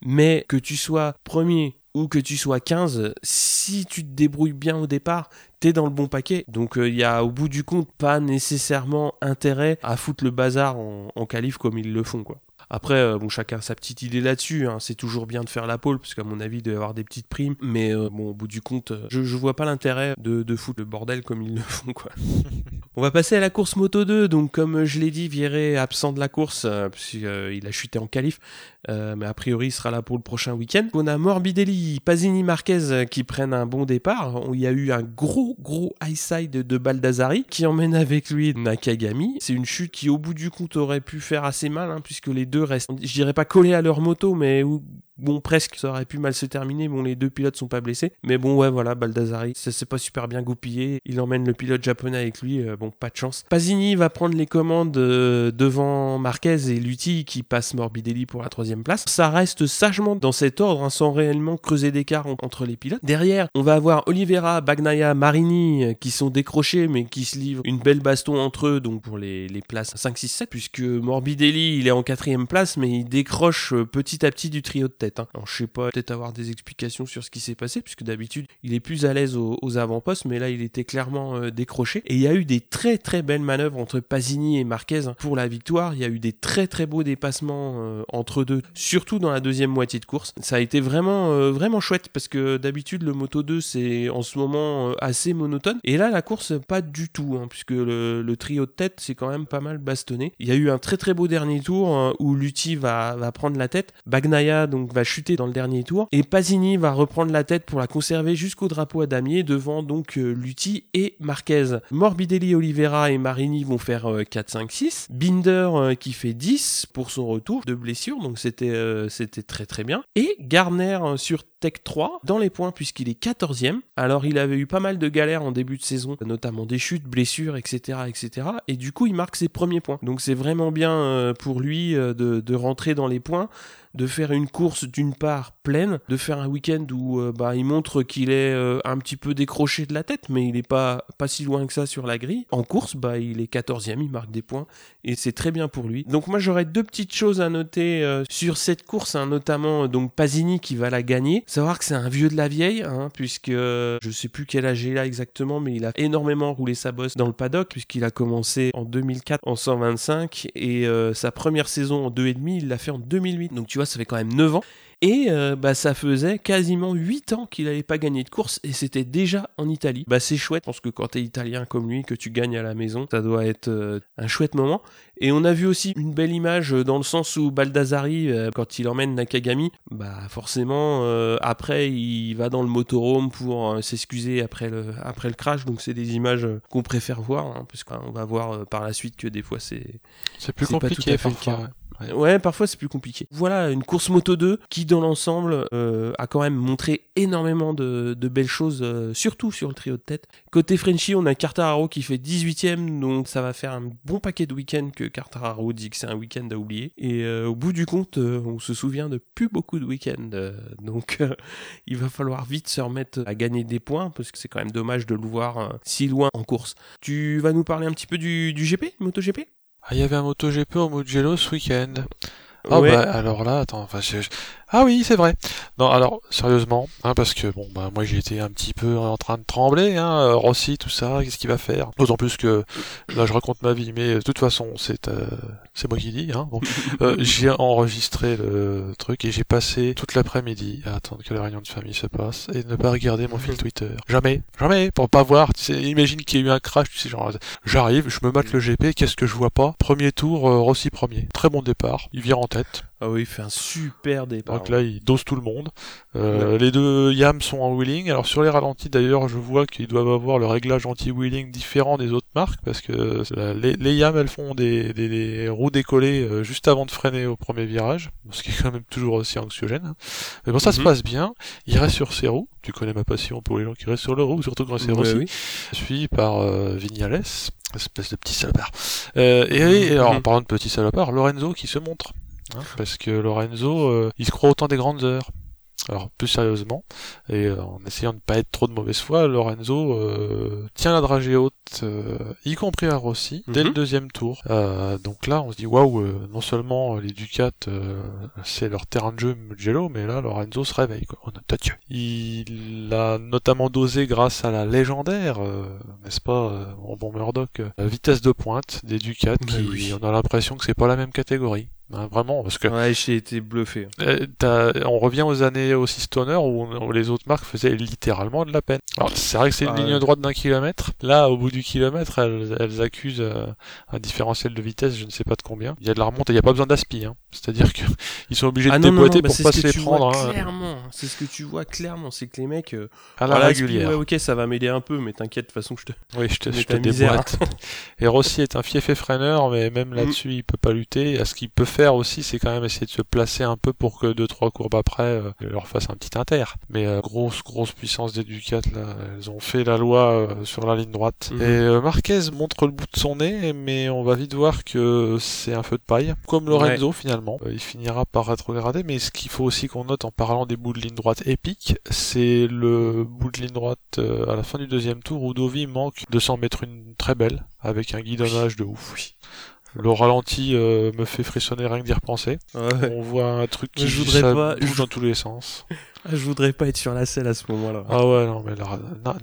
Mais que tu sois premier ou que tu sois 15, si tu te débrouilles bien au départ, t'es dans le bon paquet. Donc il euh, y a au bout du compte pas nécessairement intérêt à foutre le bazar en, en qualif comme ils le font quoi. Après, euh, bon, chacun a sa petite idée là-dessus. Hein. C'est toujours bien de faire la pole, parce qu'à mon avis, il doit y avoir des petites primes. Mais euh, bon, au bout du compte, je, je vois pas l'intérêt de, de, foutre le bordel comme ils le font, quoi. [LAUGHS] On va passer à la course Moto 2. Donc, comme je l'ai dit, Viré est de la course, puisqu'il a chuté en qualif. Euh, mais a priori il sera là pour le prochain week-end. On a Morbidelli, Pasini, Marquez euh, qui prennent un bon départ. Il y a eu un gros gros high side de Baldassari qui emmène avec lui Nakagami. C'est une chute qui au bout du compte aurait pu faire assez mal hein, puisque les deux restent, je dirais pas collés à leur moto, mais Bon, presque, ça aurait pu mal se terminer. Bon, les deux pilotes sont pas blessés. Mais bon, ouais, voilà, Baldassari, ça s'est pas super bien goupillé. Il emmène le pilote japonais avec lui. Euh, bon, pas de chance. Pasini va prendre les commandes euh, devant Marquez et Lutti qui passe Morbidelli pour la troisième place. Ça reste sagement dans cet ordre, hein, sans réellement creuser d'écart entre les pilotes. Derrière, on va avoir Oliveira, Bagnaia, Marini euh, qui sont décrochés mais qui se livrent une belle baston entre eux, donc pour les, les places 5, 6, 7, puisque Morbidelli, il est en quatrième place, mais il décroche petit à petit du trio de tête. Hein. Je sais pas, peut-être avoir des explications sur ce qui s'est passé, puisque d'habitude, il est plus à l'aise aux, avant-postes, mais là, il était clairement euh, décroché. Et il y a eu des très très belles manœuvres entre Pasini et Marquez hein, pour la victoire. Il y a eu des très très beaux dépassements euh, entre deux, surtout dans la deuxième moitié de course. Ça a été vraiment euh, vraiment chouette, parce que d'habitude, le Moto 2, c'est en ce moment assez monotone. Et là, la course, pas du tout, hein, puisque le, trio de tête, c'est quand même pas mal bastonné. Il y a eu un très très beau dernier tour où Lutti va, va prendre la tête. Bagnaia donc va chuter dans le dernier tour et Pasini va reprendre la tête pour la conserver jusqu'au drapeau à damier devant donc euh, Lutti et Marquez. Morbidelli, Oliveira et Marini vont faire 4, 5, 6. Binder euh, qui fait 10 pour son retour de blessure donc c'était euh, c'était très très bien. Et Garner sur Tech 3 dans les points puisqu'il est 14e. Alors il avait eu pas mal de galères en début de saison, notamment des chutes, blessures, etc. etc. Et du coup il marque ses premiers points. Donc c'est vraiment bien pour lui de, de rentrer dans les points de faire une course d'une part pleine, de faire un week-end où euh, bah, il montre qu'il est euh, un petit peu décroché de la tête, mais il n'est pas, pas si loin que ça sur la grille. En course, bah, il est 14e, il marque des points, et c'est très bien pour lui. Donc moi j'aurais deux petites choses à noter euh, sur cette course, hein, notamment donc Pasini qui va la gagner. Savoir que c'est un vieux de la vieille, hein, puisque je sais plus quel âge il a exactement, mais il a énormément roulé sa bosse dans le paddock, puisqu'il a commencé en 2004 en 125, et sa première saison en 2,5, il l'a fait en 2008. Donc tu vois, ça fait quand même 9 ans. Et euh, bah, ça faisait quasiment 8 ans qu'il n'avait pas gagné de course et c'était déjà en Italie. Bah, c'est chouette, je pense que quand tu es italien comme lui, que tu gagnes à la maison, ça doit être euh, un chouette moment. Et on a vu aussi une belle image dans le sens où Baldassari, euh, quand il emmène Nakagami, bah forcément, après, il va dans le motorhome pour s'excuser après le, après le crash. Donc c'est des images qu'on préfère voir, hein, puisqu'on va voir par la suite que des fois c'est...
C'est plus compliqué parfois.
Ouais, parfois c'est plus compliqué. Voilà une course Moto 2 qui, dans l'ensemble, euh, a quand même montré énormément de, belles choses, euh, surtout sur le trio de tête. Côté Frenchy, on a Cartararo qui fait 18ème, donc ça va faire un bon paquet de week-ends que Cartararo dit que c'est un week-end à oublier. Et euh, au bout du compte, on se souvient de plus beaucoup de week-ends. donc [LAUGHS] il va falloir vite se remettre à gagner des points, parce que c'est quand même dommage de le voir si loin en course. Tu vas nous parler un petit peu du, du GP, MotoGP?
Ah, il y avait un MotoGP au Mugello ce week-end. Ah
Ouais.
bah alors là, attends, enfin, je- ah oui, c'est vrai. Non, alors sérieusement, hein, parce que bon, bah moi été un petit peu en train de trembler, hein, euh, Rossi, tout ça, qu'est-ce qu'il va faire? D'autant plus que là je raconte ma vie, mais de toute façon c'est euh, c'est moi qui dis. Hein, bon. Euh, [LAUGHS] j'ai enregistré le truc et j'ai passé toute l'après-midi à attendre que la réunion de famille se passe et ne pas regarder mon fil Twitter. Jamais, jamais, pour pas voir. Tu sais, imagine qu'il y a eu un crash, tu sais, genre j'arrive, je me mate le GP, qu'est-ce que je vois pas? Premier tour, euh, Rossi premier, très bon départ, il vire en tête.
Ah oui, il fait un super départ.
Donc là, il dose tout le monde. Euh, Les deux Yams sont en wheeling. Alors sur les ralentis, d'ailleurs, je vois qu'ils doivent avoir le réglage anti-wheeling différent des autres marques parce que les, les Yams, elles font des, des- des roues décollées euh, juste avant de freiner au premier virage, ce qui est quand même toujours aussi anxiogène. hein. Mais bon, ça se
Mhm.
passe bien. Il reste sur ses roues. Tu connais ma passion pour les gens qui restent sur leurs roues, surtout quand c'est
Ouais,
Rossi
oui.
suivi par euh, Vignales, espèce de petit salopard. Euh, et, et alors, en
Mhm.
parlant de petit salopard, Lorenzo qui se montre. Hein, parce que Lorenzo, euh, il se croit autant des grandes heures. Alors, plus sérieusement, et euh, en essayant de pas être trop de mauvaise foi, Lorenzo euh, tient la dragée haute, euh, y compris à Rossi, dès
Mhm.
le deuxième tour. Euh, donc là, on se dit, waouh, euh, non seulement les Ducats, euh, c'est leur terrain de jeu Mugello, mais là, Lorenzo se réveille, quoi. On a. Il a notamment dosé grâce à la légendaire, euh, n'est-ce pas, euh, bon Murdoch, la vitesse de pointe des Ducats,
Ouais,
qui,
oui.
on a l'impression que c'est pas la même catégorie. Hein, vraiment, parce que
Ouais, j'ai été bluffé.
euh, on revient aux années aussi stoner où, où les autres marques faisaient littéralement de la peine. Alors c'est vrai que c'est une
Ah
ligne droite d'un kilomètre. Là, au bout du kilomètre, elles, elles accusent euh, un différentiel de vitesse, je ne sais pas de combien. Il y a de la remonte et il n'y a pas besoin d'aspi. Hein. C'est-à-dire que [LAUGHS] ils sont obligés de
Ah non, non,
déboîter
bah,
pour
c'est
pas se les prendre hein,
clairement. C'est ce que tu vois clairement, c'est que les mecs. euh,
à la régulière.
ouais, ok, ça va m'aider un peu, mais t'inquiète, de toute façon, je te.
Oui, je te, je te déboîte. [LAUGHS] Et Rossi est un fief et freineur, mais même
Mm.
là-dessus, il peut pas lutter. Et ce qu'il peut faire aussi, c'est quand même essayer de se placer un peu pour que deux trois courbes après, euh, leur fasse un petit inter. Mais euh, grosse grosse puissance des Ducats là, elles ont fait la loi euh, sur la ligne droite.
Mhm.
Et Marquez montre le bout de son nez, mais on va vite voir que c'est un feu de paille, comme Lorenzo finalement. Il finira par rétrograder, mais ce qu'il faut aussi qu'on note en parlant des bouts de ligne droite épiques, c'est le bout de ligne droite à la fin du deuxième tour où Dovi manque de s'en mettre une très belle avec un guidonnage de ouf. Le ralenti euh, me fait frissonner rien que d'y repenser.
Ouais.
On voit un truc qui
Je voudrais
ça
pas-
bouge dans tous les sens. [LAUGHS]
Ah, Je voudrais pas être sur la selle à ce moment-là.
Ah ouais, non, mais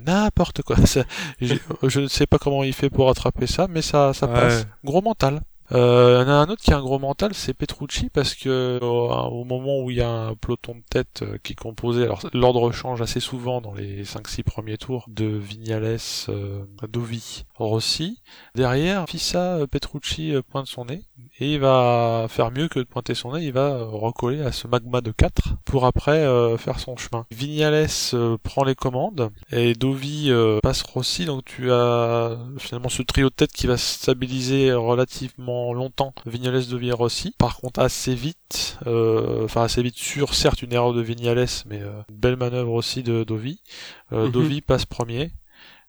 n'importe quoi. [LAUGHS] Ça- je ne sais pas comment il fait pour attraper ça, mais ça, ça
Ouais.
passe. Gros mental. Euh, y a un autre qui a un gros mental, c'est Petrucci, parce que au, au moment où il y a un peloton de tête euh, qui est composé, alors l'ordre change assez souvent dans les 5-6 premiers tours, de Vignales, euh, Dovi, Rossi. Derrière, Fissa euh, Petrucci euh, pointe son nez, et il va faire mieux que de pointer son nez, il va euh, recoller à ce magma de 4 pour après euh, faire son chemin. Vignales euh, prend les commandes, et Dovi euh, passe Rossi, donc tu as finalement ce trio de tête qui va se stabiliser relativement longtemps, Vignales, Dovi et Rossi. Par contre, assez vite, euh, enfin assez vite sur, certes une erreur de Vignales, mais euh, une belle manœuvre aussi de Dovi. Euh,
Mhm.
Dovi passe premier.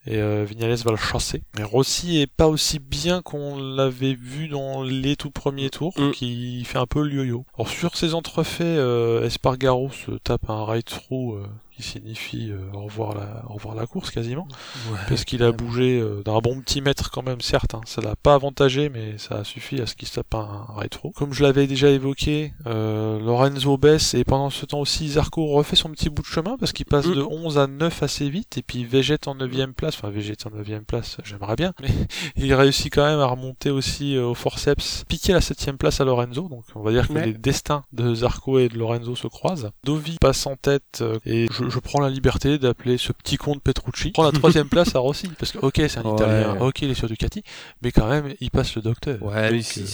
Et euh, Vignales va le chasser. Mais Rossi est pas aussi bien qu'on l'avait vu dans les tout premiers tours,
Mm.
qui fait un peu le yo-yo. Alors sur ces entrefaits, euh, Espargaro se tape un right-through euh, qui signifie euh, au, revoir la, au revoir la course quasiment,
Ouais.
parce qu'il a bougé euh, d'un bon petit mètre quand même, certes. hein. Ça l'a pas avantagé, mais ça a suffi à ce qu'il se tape un right-through. Comme je l'avais déjà évoqué, euh, Lorenzo baisse et pendant ce temps aussi Zarco refait son petit bout de chemin parce qu'il passe
Mm.
de 11 à 9 assez vite et puis végète en 9 place, enfin végète en 9 place, j'aimerais bien, mais [LAUGHS] il réussit quand même à remonter aussi euh, au forceps, piquer la 7 place à Lorenzo, donc on va dire que
Ouais.
les destins de Zarco et de Lorenzo se croisent. Dovi passe en tête euh, et je, je prends la liberté d'appeler ce petit con de Petrucci. Prends la troisième [LAUGHS] place à Rossi. Parce que, ok, c'est un
Ouais.
Italien, ok, il est sur Ducati, mais quand même, il passe le docteur.
Ouais,
Donc,
si-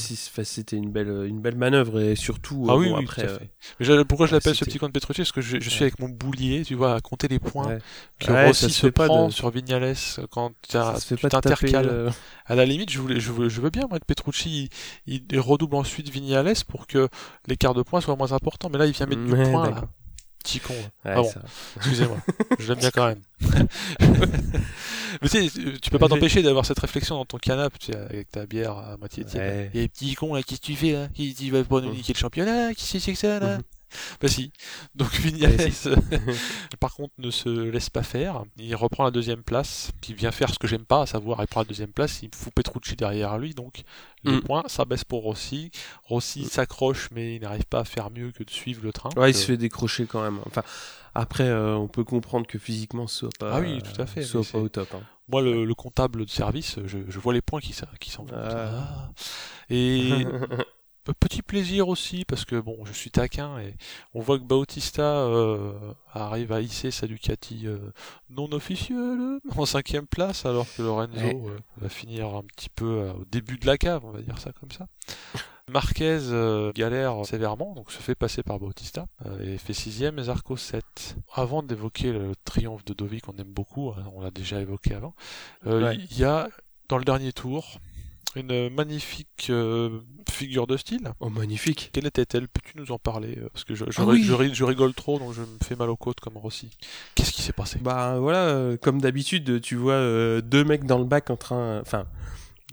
c'était une belle, une belle manœuvre et surtout.
Ah
euh,
oui, oui,
après.
tout à
euh,
fait. Mais je- pourquoi je l'appelle ce petit con de Petrucci? Parce que je, je suis avec mon boulier, tu vois, à compter les points que Rossi
ça
se,
se fait pas
prend
de-
sur Vignales quand
ça se fait
tu t'intercales.
euh,
À la limite, je, voulais, je, veux, je veux bien moi, que Petrucci il, il redouble ensuite Vignales pour que l'écart de points soit moins important. Mais là, il vient mettre du point. Là. Petit con. là.
ouais,
Ah bon, [LAUGHS] excusez-moi. je l'aime bien quand même. [LAUGHS] Mais tu sais, tu peux pas t'empêcher d'avoir cette réflexion dans ton canapé, tu sais, avec ta bière à moitié tiède.
Ouais.
Et les petits cons là, qu'est-ce que tu fais là? Qui tu vas pas nous niquer le championnat? Qui c'est que ça là?
Mhm. [LAUGHS]
Bah si. Donc Vignales,
Ouais, [LAUGHS]
par contre, ne se laisse pas faire. Il reprend la deuxième place, qui vient faire ce que j'aime pas, à savoir il prend la deuxième place, il fout Petrucci derrière lui, donc les
Mm.
points, ça baisse pour Rossi. Rossi
Mm.
s'accroche, mais il n'arrive pas à faire mieux que de suivre le train.
Ouais, il se fait décrocher quand même. Enfin, après, euh, on peut comprendre que physiquement, ce soit pas.
Ah oui, tout à fait,
Soit pas au top. hein.
Moi, le, le comptable de service, je, je vois les points qui, s'en- qui s'en vont.
Ah.
Ah. Et [LAUGHS] Petit plaisir aussi parce que bon, je suis taquin et on voit que Bautista euh, arrive à hisser sa Ducati euh, non officielle en cinquième place alors que Lorenzo
Ouais.
euh, va finir un petit peu euh, au début de la cave, on va dire ça comme ça. Marquez euh, galère sévèrement, donc se fait passer par Bautista euh, et fait sixième et Zarco 7. Avant d'évoquer le triomphe de Dovi qu'on aime beaucoup, hein, on l'a déjà évoqué avant, euh, il
Ouais.
y a dans le dernier tour une magnifique euh, figure de style.
Oh, magnifique.
Quelle était-elle? Peux-tu nous en parler? Euh, Parce que je, je,
Ah oui.
je ri- je rigole trop, donc je me fais mal aux côtes comme Rossi. Qu'est-ce qui s'est passé?
Bah voilà, euh, comme d'habitude, tu vois euh, deux mecs dans le bac en train. Enfin,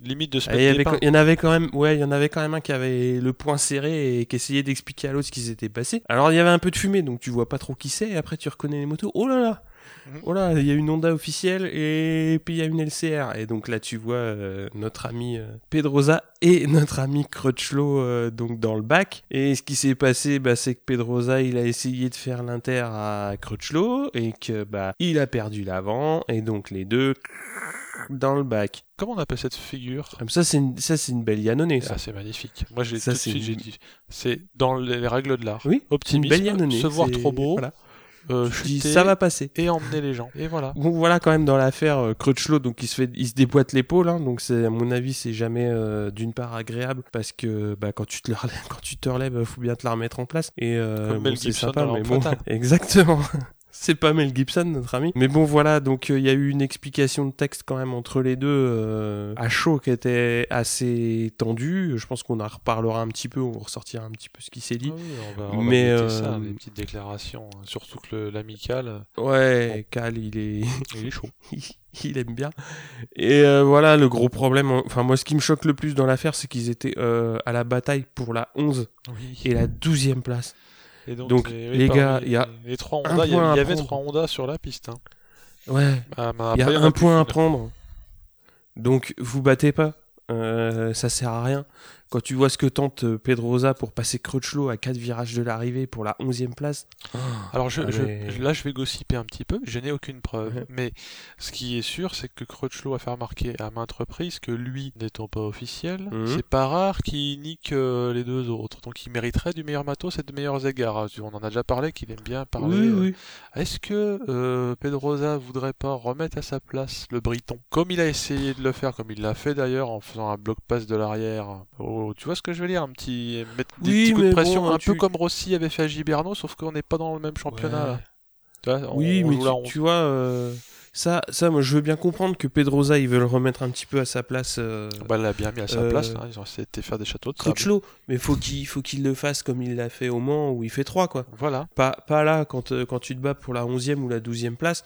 Limite de se mettre
il y en avait quand même. Ouais, il y en avait quand même un qui avait le poing serré et qui essayait d'expliquer à l'autre ce qui s'était passé. Alors il y avait un peu de fumée, donc tu vois pas trop qui c'est. Et après tu reconnais les motos. Oh là là.
Mhm.
Oh là, il y a une Honda officielle et puis il y a une LCR. Et donc là, tu vois euh, notre ami euh, Pedrosa et [LAUGHS] notre ami Crutchlow euh, donc dans le bac. Et ce qui s'est passé, bah, c'est que Pedrosa, il a essayé de faire l'inter à Crutchlow et que bah il a perdu l'avant et donc les deux [LAUGHS] dans le bac.
Comment on appelle cette figure?
Comme ça, c'est une, ça, c'est une belle Yannone, ça.
Ah, c'est magnifique. Moi, j'ai tout
Ça,
de
c'est
suite,
une-
j'ai dit, c'est dans les, les règles de l'art.
Oui, une
Optimisme,
belle Yannone.
se voir trop beau,
voilà.
Euh,
Tu dis, ça va passer.
et emmener les gens. Et voilà.
Bon, voilà quand même dans l'affaire euh, Crutchlow, donc il se fait, il se déboîte l'épaule, hein, donc c'est à mon avis c'est jamais euh, d'une part agréable parce que bah, quand tu te relèves, [LAUGHS] quand tu te relèves, faut bien te la remettre en place et euh, bon, c'est sympa, mais bon, [LAUGHS] exactement. C'est pas Mel Gibson, notre ami. Mais bon, voilà, donc euh, il y a eu une explication de texte quand même entre les deux euh, à chaud qui était assez tendue. Je pense qu'on en reparlera un petit peu, on ressortira un petit peu ce qui s'est dit.
Ah oui, on va, on va
Mais,
noter
euh,
ça, les petites déclarations. hein. Surtout que l'amical, euh,
Ouais, Cal, il est,
il est chaud. [LAUGHS]
il aime bien. Et euh, voilà, le gros problème, enfin moi ce qui me choque le plus dans l'affaire, c'est qu'ils étaient euh, à la bataille pour la 11
Oui.
et la 12e place.
Et donc,
Donc,
les,
gars, il y a
les trois
un
Honda, il y, avait-
à
il y avait
prendre.
trois Honda sur la piste. Hein.
Ouais,
Ah, mais
il y a un point à prendre. Donc vous battez pas. Euh, ça sert à rien. Quand tu vois ce que tente euh, Pedrosa pour passer Crutchlow à 4 virages de l'arrivée pour la 11e place.
Alors je,
Ah,
je-
mais-
je- là, je vais gossiper un petit peu. Je n'ai aucune preuve.
Ouais.
Mais ce qui est sûr, c'est que Crutchlow a fait remarquer à maintes reprises que lui, n'étant pas officiel,
Mhm.
c'est pas rare qu'il nique euh, les deux autres. Donc il mériterait du meilleur matos et de meilleurs égards. Ah, On en a déjà parlé, qu'il aime bien parler.
oui,
euh,
oui.
Est-ce que euh, Pedrosa voudrait pas remettre à sa place le Briton Comme il a essayé de le faire, comme il l'a fait d'ailleurs en faisant un bloc pass de l'arrière. Tu vois ce que je veux dire Un petit mettre des
Oui,
petits coups de pression,
bon,
un
tu-
peu comme Rossi avait fait à Giberno, sauf qu'on n'est pas dans le même championnat
Ouais.
là. Tu vois, on-
Oui,
on
mais tu, tu vois, euh, ça, ça, moi, je veux bien comprendre que Pedrosa, il veut le remettre un petit peu à sa place. euh,
Bah, il l'a bien mis à sa
Euh,
place. hein, Ils ont essayé de faire des châteaux de.
Crutchlow, mais faut qu'il faut qu'il le fasse comme il l'a fait au Mans où il fait 3 quoi.
Voilà.
Pas, pas là quand, euh, quand tu te bats pour la 11e ou la 12e place.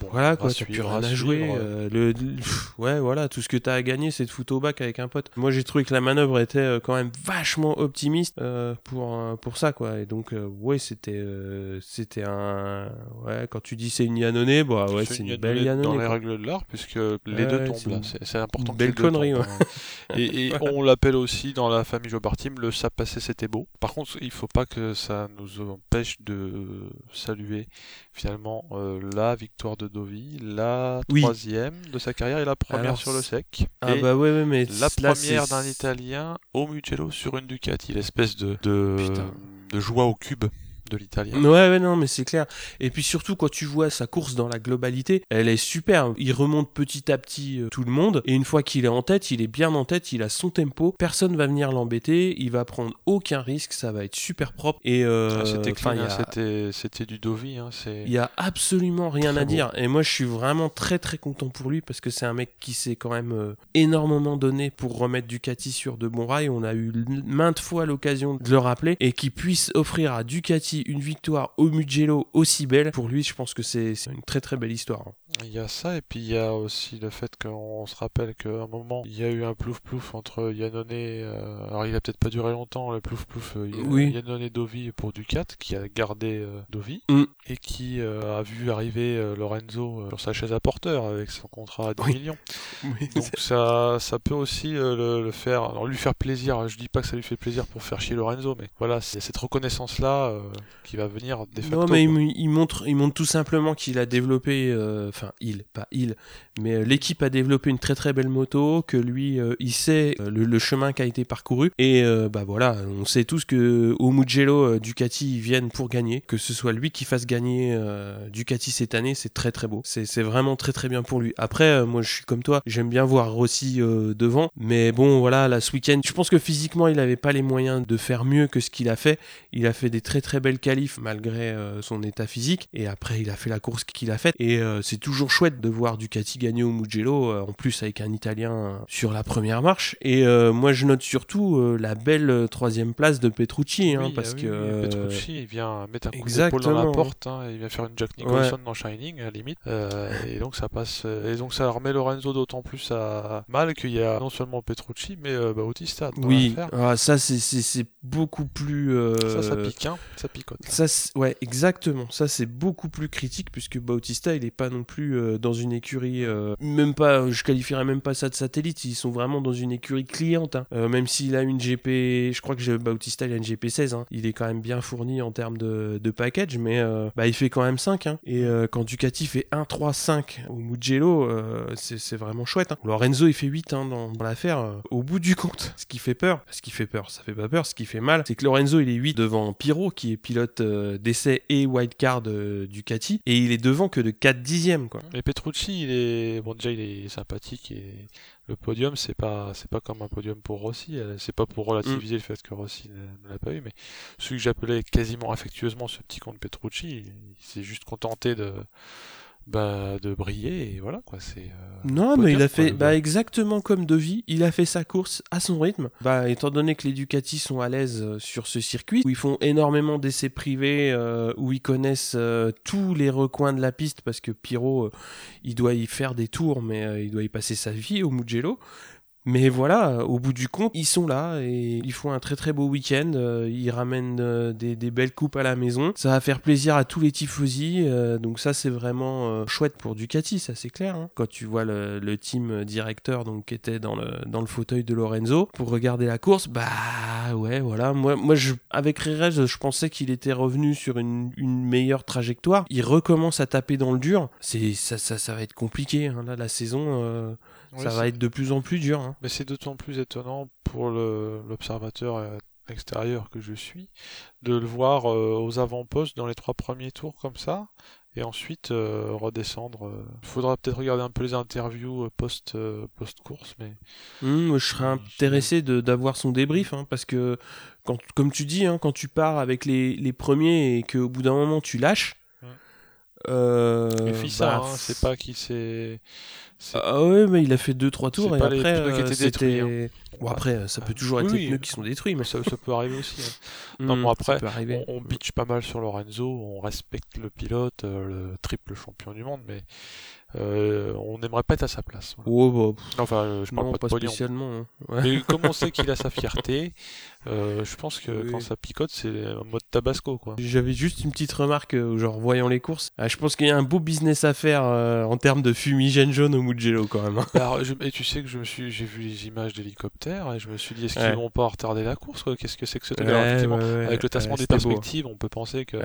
Bon,
Voilà quoi, t'as plus rien
à
jouer. euh, le, le- pff, ouais, voilà, tout ce que t'as à gagner, c'est de foutre au bac avec un pote. Moi, j'ai trouvé que la manœuvre était euh, quand même vachement optimiste euh, pour euh, pour ça quoi. Et donc, euh, ouais, c'était euh, c'était un ouais. Quand tu dis c'est une Yannone, bah ouais, c'est une belle
dans les
quoi.
règles de l'art, puisque les deux tombent
c'est
là. C'est important
belle connerie,
hein. Et, et [LAUGHS] on l'appelle aussi dans la famille Jobartim le ça passé c'était beau. Par contre, il faut pas que ça nous empêche de saluer finalement euh, la victoire de Dovi, la
Oui.
troisième de sa carrière et la première
Alors,
sur le sec.
Ah
Et
bah ouais, ouais, mais
la
là,
première d'un Italien au Mugello sur une Ducati, l'espèce de, de joie au cube de l'Italien.
Ouais, ouais, non, mais c'est clair. Et puis surtout, quand tu vois sa course dans la globalité, elle est super. Il remonte petit à petit euh, tout le monde. Et une fois qu'il est en tête, il est bien en tête, il a son tempo. Personne va venir l'embêter. Il va prendre aucun risque. Ça va être super propre. Et euh,
Ah, c'était hein,
a-
c'était c'était du Dovi. Hein,
il y a absolument rien à
beau.
dire. Et moi, je suis vraiment très très content pour lui parce que c'est un mec qui s'est quand même euh, énormément donné pour remettre Ducati sur de bons rails. On a eu maintes fois l'occasion de le rappeler et qu'il puisse offrir à Ducati une victoire au Mugello aussi belle. Pour lui, je pense que c'est une très très belle histoire.
Il y a ça, et puis il y a aussi le fait qu'on se rappelle qu'à un moment, il y a eu un plouf-plouf entre Yannone, euh, alors il a peut-être pas duré longtemps, le plouf-plouf euh,
Oui.
Yannone Dovi pour Ducat, qui a gardé euh, Dovi,
Mm.
et qui a vu arriver Lorenzo sur sa chaise à porteur avec son contrat à 10
Oui.
millions. [LAUGHS] Donc ça, ça peut aussi le, le faire, alors lui faire plaisir, je dis pas que ça lui fait plaisir pour faire chier Lorenzo, mais voilà, c'est cette reconnaissance-là euh, qui va venir des.
Non, mais il, il montre, il montre tout simplement qu'il a développé, euh, il, pas il, mais euh, l'équipe a développé une très très belle moto, que lui, euh, il sait euh, le, chemin qui a été parcouru, et bah voilà, on sait tous que au Mugello, Ducati ils viennent pour gagner, que ce soit lui qui fasse gagner Ducati cette année, c'est très très beau, c'est vraiment très très bien pour lui. Après, moi je suis comme toi, j'aime bien voir Rossi devant, mais bon voilà, là ce week-end, je pense que physiquement il avait pas les moyens de faire mieux que ce qu'il a fait. Il a fait des très très belles qualifs malgré son état physique. Et après, il a fait la course qu'il a faite. Et c'est toujours chouette de voir Ducati gagner au Mugello, euh, en plus avec un Italien euh, sur la première marche. Et euh, moi, je note surtout euh, la belle troisième place de Petrucci, hein,
Oui,
parce
ah oui,
que euh,
Petrucci, il vient mettre un coup d'épaule dans la porte, hein, il vient faire une Jack Nicholson dans Shining, à la limite. Et donc ça passe, et donc ça remet Lorenzo d'autant plus à mal qu'il y a non seulement Petrucci, mais Bautista.
oui, ah, ça c'est- beaucoup plus.
Ça, ça pique, hein, ça picote.
Ça, ouais, exactement. Ça, c'est beaucoup plus critique puisque Bautista, il est pas non plus euh, dans une écurie, euh, même pas, je qualifierais même pas ça de satellite. Ils sont vraiment dans une écurie cliente. hein. Euh, même s'il a une GP, je crois que Bautista, il a une GP16. hein. Il est quand même bien fourni en termes de, de package, mais euh, bah, il fait quand même 5. hein. Et euh, quand Ducati fait 1-3-5 au Mugello, euh, c'est vraiment chouette. hein. Lorenzo, il fait 8 hein, dans, dans l'affaire. euh, au bout du compte, ce qui fait peur, ce qui fait peur, ça fait pas peur. Ce qui fait mal, c'est que Lorenzo, il est 8 devant Piro, qui est pilote euh, d'essai et wildcard euh, Ducati, et il est devant que de 4 dixièmes, quoi.
Et Petrucci, il est, bon déjà il est sympathique et le podium c'est pas, c'est pas comme un podium pour Rossi. euh, C'est pas pour relativiser le fait que Rossi ne, ne l'a pas eu, mais celui que j'appelais quasiment affectueusement ce petit compte Petrucci, il, il s'est juste contenté de, bah, de briller et voilà quoi. C'est. euh,
Non, mais il a fait bah, exactement comme Devi, il a fait sa course à son rythme. Bah, étant donné que les Ducati sont à l'aise euh, sur ce circuit, où ils font énormément d'essais privés, euh, où ils connaissent euh, tous les recoins de la piste, parce que euh, il doit y faire des tours, mais il doit y passer sa vie au Mugello. Mais voilà, au bout du compte, ils sont là et ils font un très très beau week-end. euh, Ils ramènent euh, des, belles coupes à la maison. Ça va faire plaisir à tous les tifosi. euh, donc ça, c'est vraiment chouette pour Ducati, ça c'est clair. hein. Quand tu vois le, le team directeur donc qui était dans le dans le fauteuil de Lorenzo pour regarder la course, bah ouais, voilà. Moi, moi, je, avec Rérez, je pensais qu'il était revenu sur une, une meilleure trajectoire. Il recommence à taper dans le dur. C'est ça, ça, ça va être compliqué. hein, là, la saison, euh, ça va être de plus en plus dur. hein.
Mais c'est d'autant plus étonnant pour l'observateur euh, extérieur que je suis de le voir euh, aux avant-postes dans les trois premiers tours comme ça et ensuite euh, redescendre. euh. Il faudra peut-être regarder un peu les interviews euh, post euh, post course, mais
Hum, moi, je serais intéressé de- d'avoir son débrief, hein, parce que, quand, comme tu dis, hein, quand tu pars avec les, les premiers et qu'au bout d'un moment tu lâches,
Ouais.
euh, bah,
hein, c'est pas qui c'est.
Ah ouais, mais il a fait 2-3 tours et
pas les
après,
pneus qui
euh,
étaient détruits,
c'était- Bon, après, ça peut toujours être
oui.
les pneus qui sont détruits, mais
ça, ça peut arriver aussi. hein. [LAUGHS] non, bon, après. On, on bitch pas mal sur Lorenzo, on respecte le pilote, euh, le triple champion du monde, mais euh, on aimerait pas être à sa place. voilà.
Oh, bah,
Enfin, euh, je parle
non,
pas
pas,
pognon.
spécialement. hein. Ouais.
Mais comme on sait qu'il a sa [LAUGHS] fierté, euh, je pense que
Oui.
quand ça picote, c'est en mode tabasco, quoi.
J'avais juste une petite remarque, euh, genre voyant les courses. Ah, je pense qu'il y a un beau business à faire euh, en termes de fumigène jaune au Mugello quand même. hein. [LAUGHS]
Alors, je- et tu sais que je me suis, j'ai vu les images d'hélicoptères et je me suis dit, est-ce qu'ils
Ouais.
vont pas retarder la course, Qu'est-ce que c'est que ce truc
Ouais,
Alors,
ouais,
avec le tassement des
beau.
perspectives, on peut penser que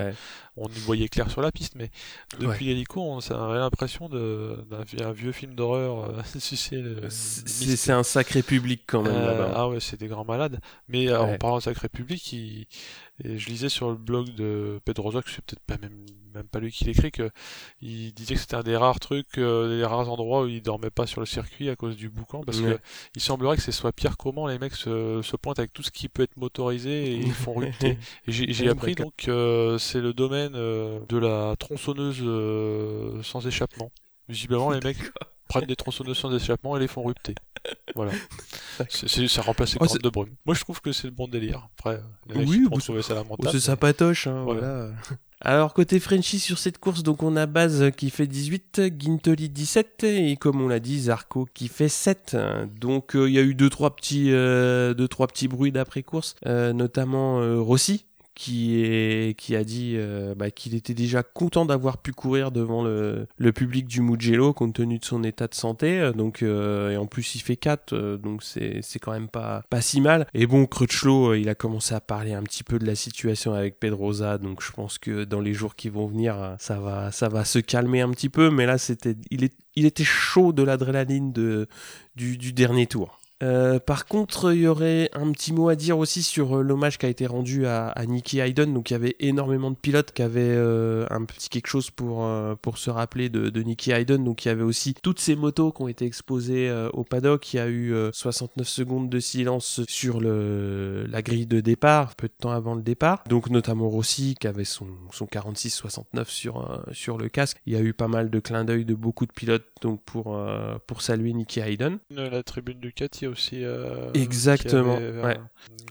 on y voyait clair sur la piste, mais depuis l'hélico, on avait l'impression d'un vi- un vieux film d'horreur. [LAUGHS]
C'est un sacré public quand même
Euh, ah ouais, c'est des grands malades. Mais euh, en
Ouais.
parlant de Sacré Public, il- Et je lisais sur le blog de Pedroza, que c'est peut-être pas même, même pas lui qui l'écrit, que il disait que c'était un des rares trucs, euh, des rares endroits où il dormait pas sur le circuit à cause du boucan, parce
Ouais.
que il semblerait que ce soit pire comment les mecs se, se pointent avec tout ce qui peut être motorisé et ils font [LAUGHS] rupter. J'ai
Ouais,
appris donc que c'est le domaine euh, de la tronçonneuse euh, sans échappement. Visiblement, [LAUGHS] les mecs prennent des tronçonneuses sans échappement et les font rupter. Voilà. [LAUGHS] C'est- ça remplace les
Oh,
de brume. Moi, je trouve que c'est le bon délire. Après, les mecs
Oui,
qui trouver ça
Oh,
lamentable.
c'est sympatoche, hein,
Voilà.
voilà. [LAUGHS] Alors côté Frenchy sur cette course, donc on a Baz qui fait 18, Gintoli 17 et comme on l'a dit Zarco qui fait 7. Donc euh, il y a eu deux trois petits euh, deux trois petits bruits d'après course, euh, notamment euh, Rossi qui est qui a dit euh, bah, qu'il était déjà content d'avoir pu courir devant le, le public du Mugello compte tenu de son état de santé. Donc euh, et en plus il fait 4 euh, donc c'est quand même pas pas si mal. Et bon Crutchlow euh, il a commencé à parler un petit peu de la situation avec Pedrosa donc je pense que dans les jours qui vont venir ça va ça va se calmer un petit peu. Mais là c'était il est il était chaud de l'adrénaline de du, du dernier tour euh, par contre, il y aurait un petit mot à dire aussi sur euh, l'hommage qui a été rendu à, à Nicky Hayden. Donc, il y avait énormément de pilotes qui avaient euh, un petit quelque chose pour, euh, pour se rappeler de, de Nicky Hayden. Donc, il y avait aussi toutes ces motos qui ont été exposées au paddock. Il y a eu euh, 69 secondes de silence sur le, la grille de départ, peu de temps avant le départ. Donc, notamment Rossi qui avait son, son 46-69 sur, sur le casque. Il y a eu pas mal de clins d'œil de beaucoup de pilotes donc pour, pour saluer Nicky Hayden.
La tribune Aussi. euh,
Exactement,
euh,
ouais.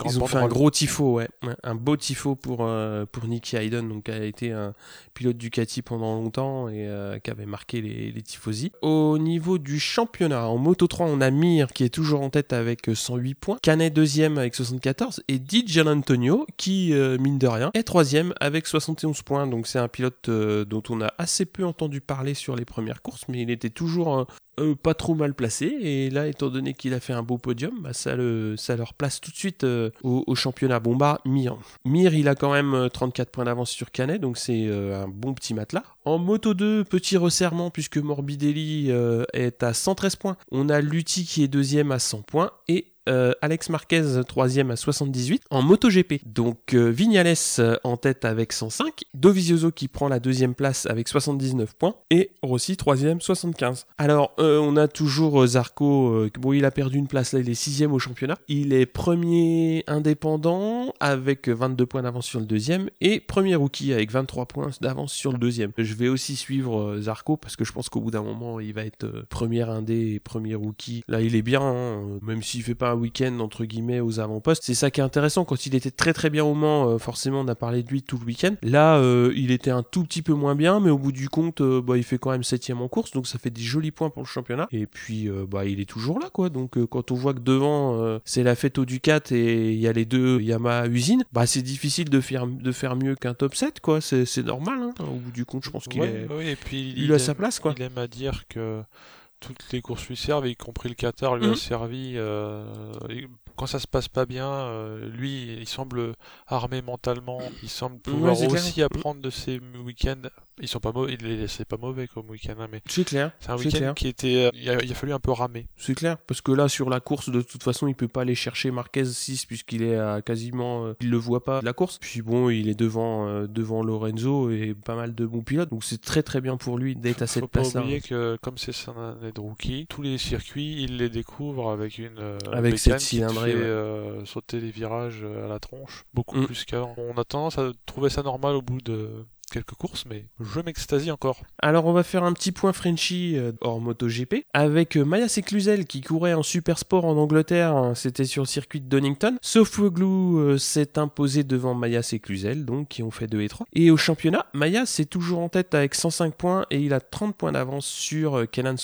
Ils ont fait un gros tifo, ouais. Un beau tifo pour, euh, pour Nicky Hayden, donc qui a été un pilote Ducati pendant longtemps et euh, qui avait marqué les, les tifosi. Au niveau du championnat, en Moto 3, on a Mir qui est toujours en tête avec 108 points, Canet deuxième avec 74 et Di Antonio qui, euh, mine de rien, est troisième avec 71 points. Donc c'est un pilote euh, dont on a assez peu entendu parler sur les premières courses, mais il était toujours euh, euh, pas trop mal placé. Et là, étant donné qu'il a fait un beau podium, bah, ça, le, ça leur place tout de suite euh, au, championnat. Bon, bah, Mir. Il a quand même euh, 34 points d'avance sur Canet, donc c'est euh, un bon petit matelas. En Moto 2, petit resserrement, puisque Morbidelli euh, est à 113 points. On a Lutti qui est deuxième à 100 points. Et euh, Alex Marquez troisième à 78 en MotoGP. Donc euh, Vignales euh, en tête avec 105, Dovizioso qui prend la deuxième place avec 79 points et Rossi troisième 75. Alors euh, on a toujours euh, Zarco, euh, bon il a perdu une place là, il est sixième au championnat. Il est premier indépendant avec 22 points d'avance sur le deuxième et premier rookie avec 23 points d'avance sur le deuxième. Je vais aussi suivre Zarco parce que je pense qu'au bout d'un moment il va être premier indé et premier rookie. Là il est bien, hein, même s'il fait pas un week-end entre guillemets aux avant-postes. C'est ça qui est intéressant. Quand il était très très bien au Mans, euh, forcément on a parlé de lui tout le week-end. Là, euh, il était un tout petit peu moins bien, mais au bout du compte, euh, bah, il fait quand même septième en course, donc ça fait des jolis points pour le championnat. Et puis, bah, il est toujours là, quoi. Donc quand on voit que devant c'est la fête au Ducat et il y a les deux Yamaha usine, bah c'est difficile de faire de faire mieux qu'un top 7, quoi. C'est normal. Hein. Au bout du compte, je pense qu'il
Ouais,
est,
oui, et puis
il, a
aime-
sa place, quoi.
Il aime à dire que toutes les courses lui servent, y compris le Qatar lui
Mhm.
a servi. euh, quand ça se passe pas bien, euh, lui, il semble armé mentalement. Il semble pouvoir aussi apprendre de ses week-ends. Ils sont pas mauvais, c'est pas mauvais comme week-end, hein, mais
C'est clair.
c'est un week-end qui était. euh, il, a, il a fallu un peu ramer.
C'est clair, parce que là, sur la course, de toute façon, il peut pas aller chercher Marquez 6 puisqu'il est à quasiment, euh, il le voit pas de la course. Puis bon, il est devant, euh, devant Lorenzo et pas mal de bons pilotes, donc c'est très très bien pour lui d'être à cette
Faut pas
place-là.
oublier que comme c'est son année de rookie, tous les circuits, il les découvre avec une euh,
Avec cette
qui te
cylindrée,
fait
ouais.
euh, sauter les virages à la tronche, beaucoup
Mm.
plus qu'avant. On a tendance à trouver ça normal au bout de quelques courses, mais je m'extasie encore.
Alors on va faire un petit point Frenchy euh, hors MotoGP avec euh, Maya Secluzel qui courait en super sport en Angleterre, hein, c'était sur le circuit de Donington. Sofoglu euh, s'est imposé devant Maya Secluzel donc qui ont fait 2 et 3. Et au championnat, Maya c'est toujours en tête avec 105 points et il a 30 points d'avance sur Kenan.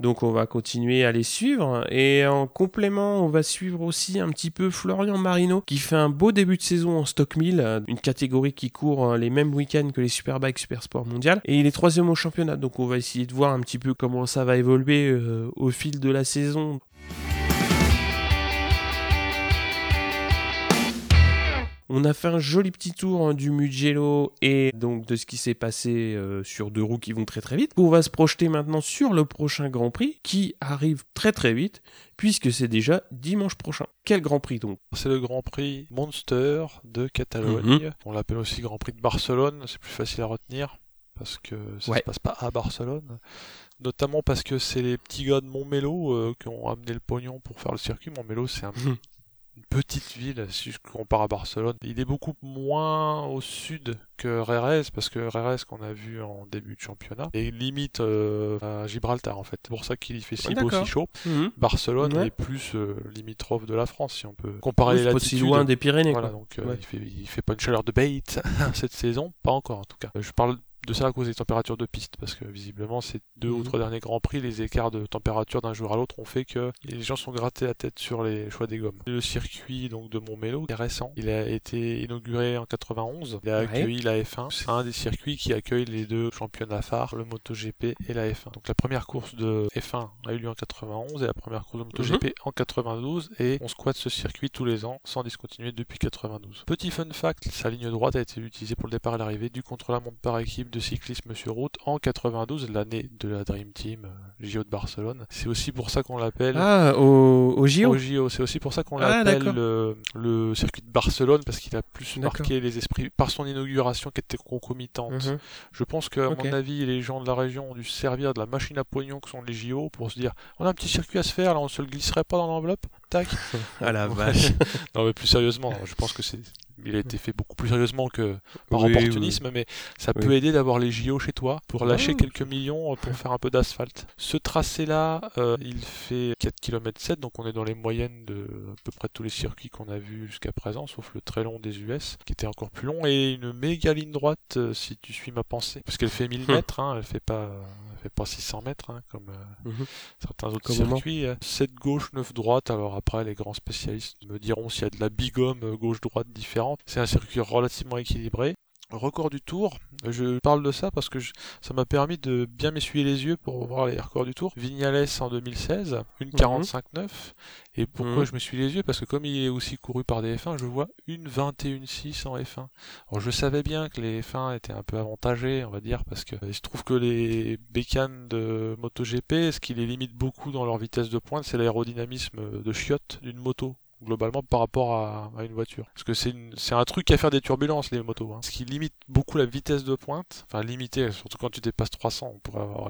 Donc on va continuer à les suivre et en complément, on va suivre aussi un petit peu Florian Marino qui fait un beau début de saison en Stock 1000, euh, une catégorie qui court les mêmes week-ends les Superbikes Super Sport Mondial et il est troisième au championnat. Donc on va essayer de voir un petit peu comment ça va évoluer euh, au fil de la saison. On a fait un joli petit tour hein, du Mugello et donc de ce qui s'est passé euh, sur deux roues qui vont très très vite. On va se projeter maintenant sur le prochain Grand Prix qui arrive très très vite puisque c'est déjà dimanche prochain. Quel Grand Prix donc?
C'est le Grand Prix Monster de Catalogne. On l'appelle aussi Grand Prix de Barcelone, c'est plus facile à retenir parce que ça
Ouais.
se passe pas à Barcelone. Notamment parce que c'est les petits gars de Montmélo euh, qui ont amené le pognon pour faire le circuit. Montmélo, c'est un-
Mhm.
Une petite ville, si je compare à Barcelone. Il est beaucoup moins au sud que Rérez, parce que Rérez, qu'on a vu en début de championnat, est limite euh, à Gibraltar, en fait. C'est pour ça qu'il y fait si beau, si chaud.
Mhm.
Barcelone
Ouais.
est plus euh, limitrophe de la France, si on peut comparer
Oui,
les latitudes.
loin des Pyrénées.
Voilà,
quoi.
donc euh,
Ouais.
il, fait, il fait pas une chaleur de bait [LAUGHS] cette saison, pas encore en tout cas. Je parle de ça à cause des températures de piste, parce que visiblement ces deux ou
Mhm.
trois derniers grands prix, les écarts de température d'un jour à l'autre ont fait que les gens sont grattés la tête sur les choix des gommes. Le circuit donc de Montmélo est récent, il a été inauguré en 91, il a
Ouais.
accueilli la F1, c'est un des circuits qui accueille les deux championnats phares, le MotoGP et la F1. Donc la première course de F1 a eu lieu en 91 et la première course de MotoGP en 92 et on squatte ce circuit tous les ans sans discontinuer depuis 92. Petit fun fact, sa ligne droite a été utilisée pour le départ et l'arrivée du contre-la-montre par équipe de cyclisme sur route en 92, l'année de la Dream Team, euh, JO de Barcelone. C'est aussi pour ça qu'on l'appelle
Ah, au, au JO
au JO. C'est aussi pour ça qu'on
Ah,
l'appelle
d'accord.
le, le circuit de Barcelone parce qu'il a plus marqué les esprits par son inauguration qui était concomitante.
Mhm.
Je pense qu'à mon avis, les gens de la région ont dû se servir de la machine à pognon que sont les JO pour se dire on a un petit circuit à se faire, là on se le glisserait pas dans l'enveloppe, tac. [LAUGHS]
Ah la vache. [LAUGHS]
non mais plus sérieusement, je pense que c'est il a été fait beaucoup plus sérieusement que par
Oui,
opportunisme, mais ça
Oui.
peut aider d'avoir les JO chez toi pour lâcher
Ah.
quelques millions euh, pour faire un peu d'asphalte. Ce tracé-là, euh, il fait 4 km 7, donc on est dans les moyennes de à peu près tous les circuits qu'on a vus jusqu'à présent, sauf le très long des US, qui était encore plus long, et une méga ligne droite, euh, si tu suis ma pensée, parce qu'elle fait 1000
Hum.
mètres, hein, elle fait pas, elle fait pas 600 mètres, hein, comme euh, certains autres circuits. 7 gauche, 9 droite. Alors après, les grands spécialistes me diront s'il y a de la bigomme euh, gauche-droite différente. C'est un circuit relativement équilibré. Record du tour, je parle de ça parce que je- ça m'a permis de bien m'essuyer les yeux pour voir les records du tour. Vignales en 2016, une 45-9. Et pourquoi
Mhm.
je me suis les yeux? Parce que comme il est aussi couru par des F1, je vois une 21-6 en F1. Alors je savais bien que les F1 étaient un peu avantagés, on va dire, parce que il se trouve que les bécanes de MotoGP, ce qui les limite beaucoup dans leur vitesse de pointe, c'est l'aérodynamisme de chiotte d'une moto globalement par rapport à, à une voiture. Parce que c'est un truc à faire des turbulences les motos. hein. Ce qui limite beaucoup la vitesse de pointe, enfin limité, surtout quand tu dépasses 300, on pourrait avoir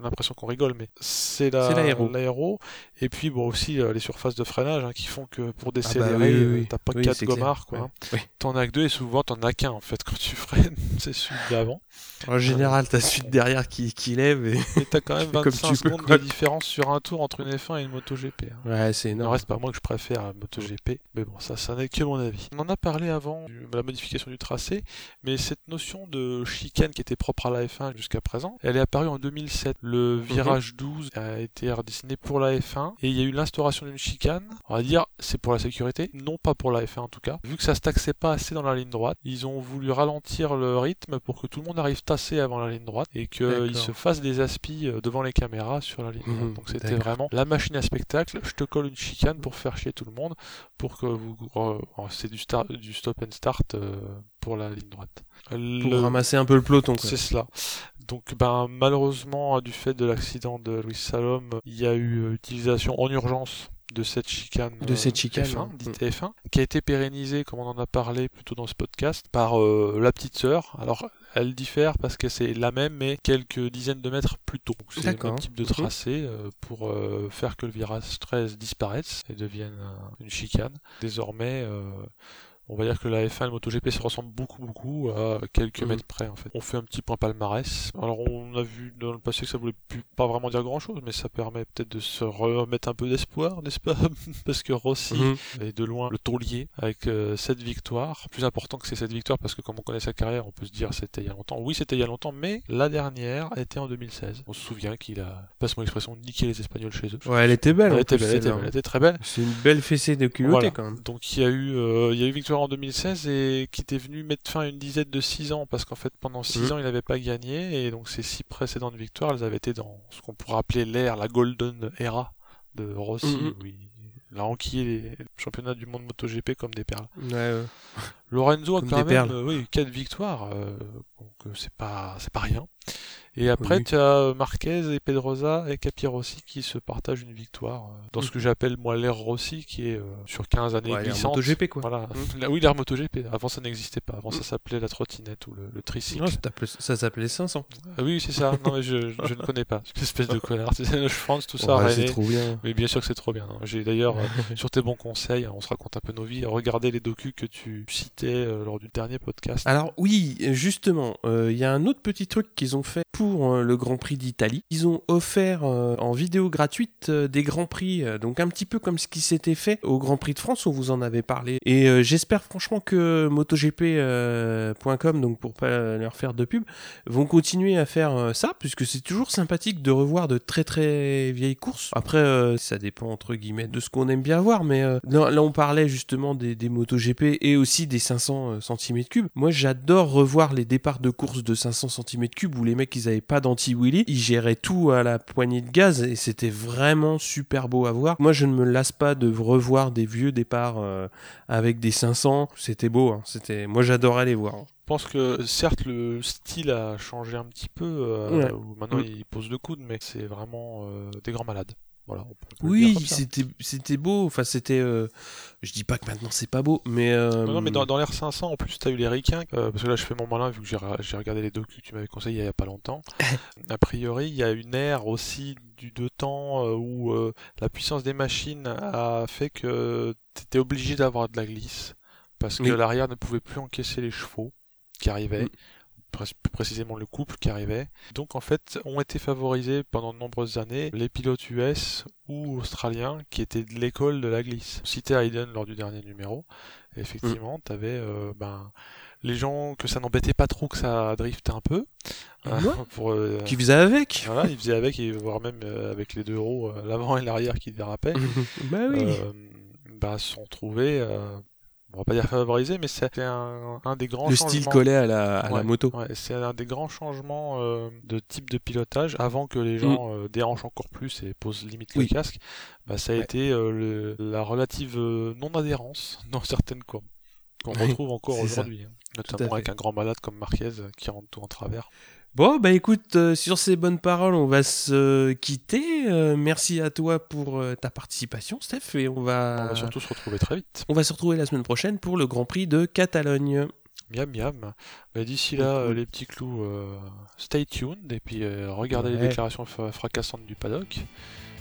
l'impression qu'on rigole, mais c'est la-
C'est l'aéro.
Et puis bon aussi euh, les surfaces de freinage hein, qui font que pour
Ah bah
décélérer,
oui, oui,
euh,
oui.
t'as pas
Oui,
quatre
c'est clair.
gommards quoi. Hein. T'en as que deux et souvent t'en as qu'un en fait [LAUGHS] quand tu freines, c'est celui d'avant.
En général, t'as celui de derrière qui, qui lève et...
Et t'as quand [LAUGHS] même
Fais comme
25
tu peux,
secondes
quoi.
de différence sur un tour entre une F1 et une MotoGP. hein.
Ouais, c'est
Il
énorme.
reste pas moi que je préfère la MotoGP, mais bon, ça, ça n'est que mon avis. On en a parlé avant de la modification du tracé, mais cette notion de chicane qui était propre à la F1 jusqu'à présent, elle est apparue en 2007. Le virage 12 a été redessiné pour la F1 et il y a eu l'instauration d'une chicane. On va dire, c'est pour la sécurité, non pas pour la F1 en tout cas. Vu que ça se taxait pas assez dans la ligne droite, ils ont voulu ralentir le rythme pour que tout le monde arrive tassé avant la ligne droite et qu'ils se fassent des aspis euh, devant les caméras sur la ligne droite.
Mhm,
Donc c'était vraiment la machine à spectacle. Je te colle une chicane pour faire chier tout le monde, pour que vous. euh, c'est du, stop and start euh, pour la ligne droite.
Pour ramasser un peu le peloton.
c'est cela. Donc ben malheureusement du fait de l'accident de Louis Salom, il y a eu euh, utilisation en urgence de cette chicane
De cette chicane,
F1,
ouais.
dite F1, qui a été pérennisée, comme on en a parlé plutôt dans ce podcast, par euh, la petite sœur. Alors elle diffère parce que c'est la même mais quelques dizaines de mètres plus tôt. C'est le même type de tracé euh, pour euh, faire que le virage 13 disparaisse et devienne un- une chicane. Désormais euh, on va dire que la F1 et le MotoGP se ressemblent beaucoup beaucoup à quelques
Mhm.
mètres près en fait. On fait un petit point palmarès. Alors on a vu dans le passé que ça voulait plus- pas vraiment dire grand chose, mais ça permet peut-être de se remettre un peu d'espoir, n'est-ce pas? [LAUGHS] Parce que Rossi
Mhm.
est de loin le taulier avec euh, cette victoire. Plus important que c'est cette victoire parce que comme on connaît sa carrière, on peut se dire c'était il y a longtemps. Oui, c'était il y a longtemps, mais la dernière était en 2016. On se souvient qu'il a, passe mon expression, niqué les Espagnols chez eux.
Ouais, elle était belle.
Elle était belle, elle était belle, elle était très belle.
C'est une belle fessée de culotté
Voilà.
quand même.
Donc il y a eu euh, il y a eu victoire en 2016 et qui était venu mettre fin à une dizaine de 6 ans parce qu'en fait pendant 6
Mhm.
ans il n'avait pas gagné et donc ces six précédentes victoires elles avaient été dans ce qu'on pourrait appeler l'ère la golden era de Rossi
Mhm.
où il a enquillé les championnats du monde MotoGP comme des perles.
Ouais, ouais.
Lorenzo a
Comme
quand même euh, oui, 4 victoires, euh, donc euh, c'est pas c'est pas rien. Et après
Oui.
tu as Marquez et Pedrosa et Capirossi qui se partagent une victoire euh, dans ce que j'appelle moi l'ère Rossi qui est euh, sur 15 années.
Ouais, l'ère
glissantes.
MotoGP, quoi.
Voilà.
Mm.
Là, oui, l'ère MotoGP. Avant ça n'existait pas. Avant ça s'appelait la trottinette ou le, le tricycle.
Non, ça s'appelait- ça s'appelait 500.
Ah oui, c'est ça. Non mais je, je ne connais pas. Cette espèce de [LAUGHS] connard. C'est France, tout ça.
Ouais, c'est trop bien.
Mais bien sûr que c'est trop bien. hein. J'ai d'ailleurs, euh, [LAUGHS] sur tes bons conseils, on se raconte un peu nos vies, regardez les docus que tu citais euh, lors du dernier podcast.
Alors oui, justement, euh, il y a un autre petit truc qu'ils ont fait pour euh, le Grand Prix d'Italie. Ils ont offert euh, en vidéo gratuite euh, des Grands Prix, donc un petit peu comme ce qui s'était fait au Grand Prix de France, on vous en avait parlé. Et j'espère franchement que MotoGP.com, donc pour pas leur faire de pub, vont continuer à faire ça, puisque c'est toujours sympathique de revoir de très très vieilles courses. Après, ça dépend entre guillemets de ce qu'on aime bien voir, mais là, on parlait justement des, des MotoGP et aussi des 500 cm3. Moi, j'adore revoir les départs de course de 500 cm3 où les mecs ils avaient pas d'anti-wheelie, ils géraient tout à la poignée de gaz et c'était vraiment super beau à voir. Moi, je ne me lasse pas de revoir des vieux départs euh, avec des 500. C'était beau, hein. c'était. Moi, j'adorais les voir.
Je pense que certes le style a changé un petit peu, euh,
Ouais.
où maintenant
Mm.
il pose le coude, mais c'est vraiment euh, des grands malades. Voilà.
Oui, c'était c'était beau. Enfin, c'était. euh, Je dis pas que maintenant c'est pas beau, mais. euh,
Non, non, mais dans, dans l'ère 500, en plus, t'as eu les euh, parce que là, je fais mon malin, vu que j'ai regardé les docus que tu m'avais conseillé il y a pas longtemps. [LAUGHS] a priori, il y a une ère aussi du deux temps où euh, la puissance des machines a fait que t'étais obligé d'avoir de la glisse, parce que
Oui.
l'arrière ne pouvait plus encaisser les chevaux qui arrivaient.
Mm.
Plus précisément le couple qui arrivait. Donc en fait, ont été favorisés pendant de nombreuses années les pilotes US ou australiens qui étaient de l'école de la glisse. Cité Hayden lors du dernier numéro. Effectivement, t'avais euh, ben les gens que ça n'embêtait pas trop que ça drifte un peu. hein,
Ouais. [LAUGHS]
pour, euh,
Qui faisait avec
voilà, ils faisaient avec, et voire même euh, avec les deux roues, euh, l'avant et l'arrière qui dérapaient. [LAUGHS]
Bah oui.
Euh, bah, se sont trouvés, euh, on va pas dire favorisés, mais c'était un, un des grands
Le
changements.
style collait à la, à la
Ouais,
moto.
ouais, c'est un des grands changements euh, de type de pilotage avant que
Mm.
les gens euh, déhanchent encore plus et posent limite
Oui.
le casque. Bah, ça a
Ouais.
été euh, le- la relative non-adhérence [LAUGHS] dans certaines courbes qu'on retrouve encore
c'est
aujourd'hui, hein. notamment avec un grand malade comme Marquez qui rentre tout en travers.
Bon, bah écoute, euh, sur ces bonnes paroles, on va se quitter. Euh, merci à toi pour euh, ta participation, Steph, et on va,
On va surtout se retrouver très vite.
on va se retrouver la semaine prochaine pour le Grand Prix de Catalogne.
Miam miam. Bah, D'ici là, les petits clous, stay tuned et puis regardez les déclarations fra- fracassantes du paddock.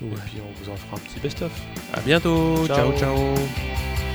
Ouais.
Et puis on vous en fera un petit best-of.
À bientôt.
Ciao.
ciao. ciao.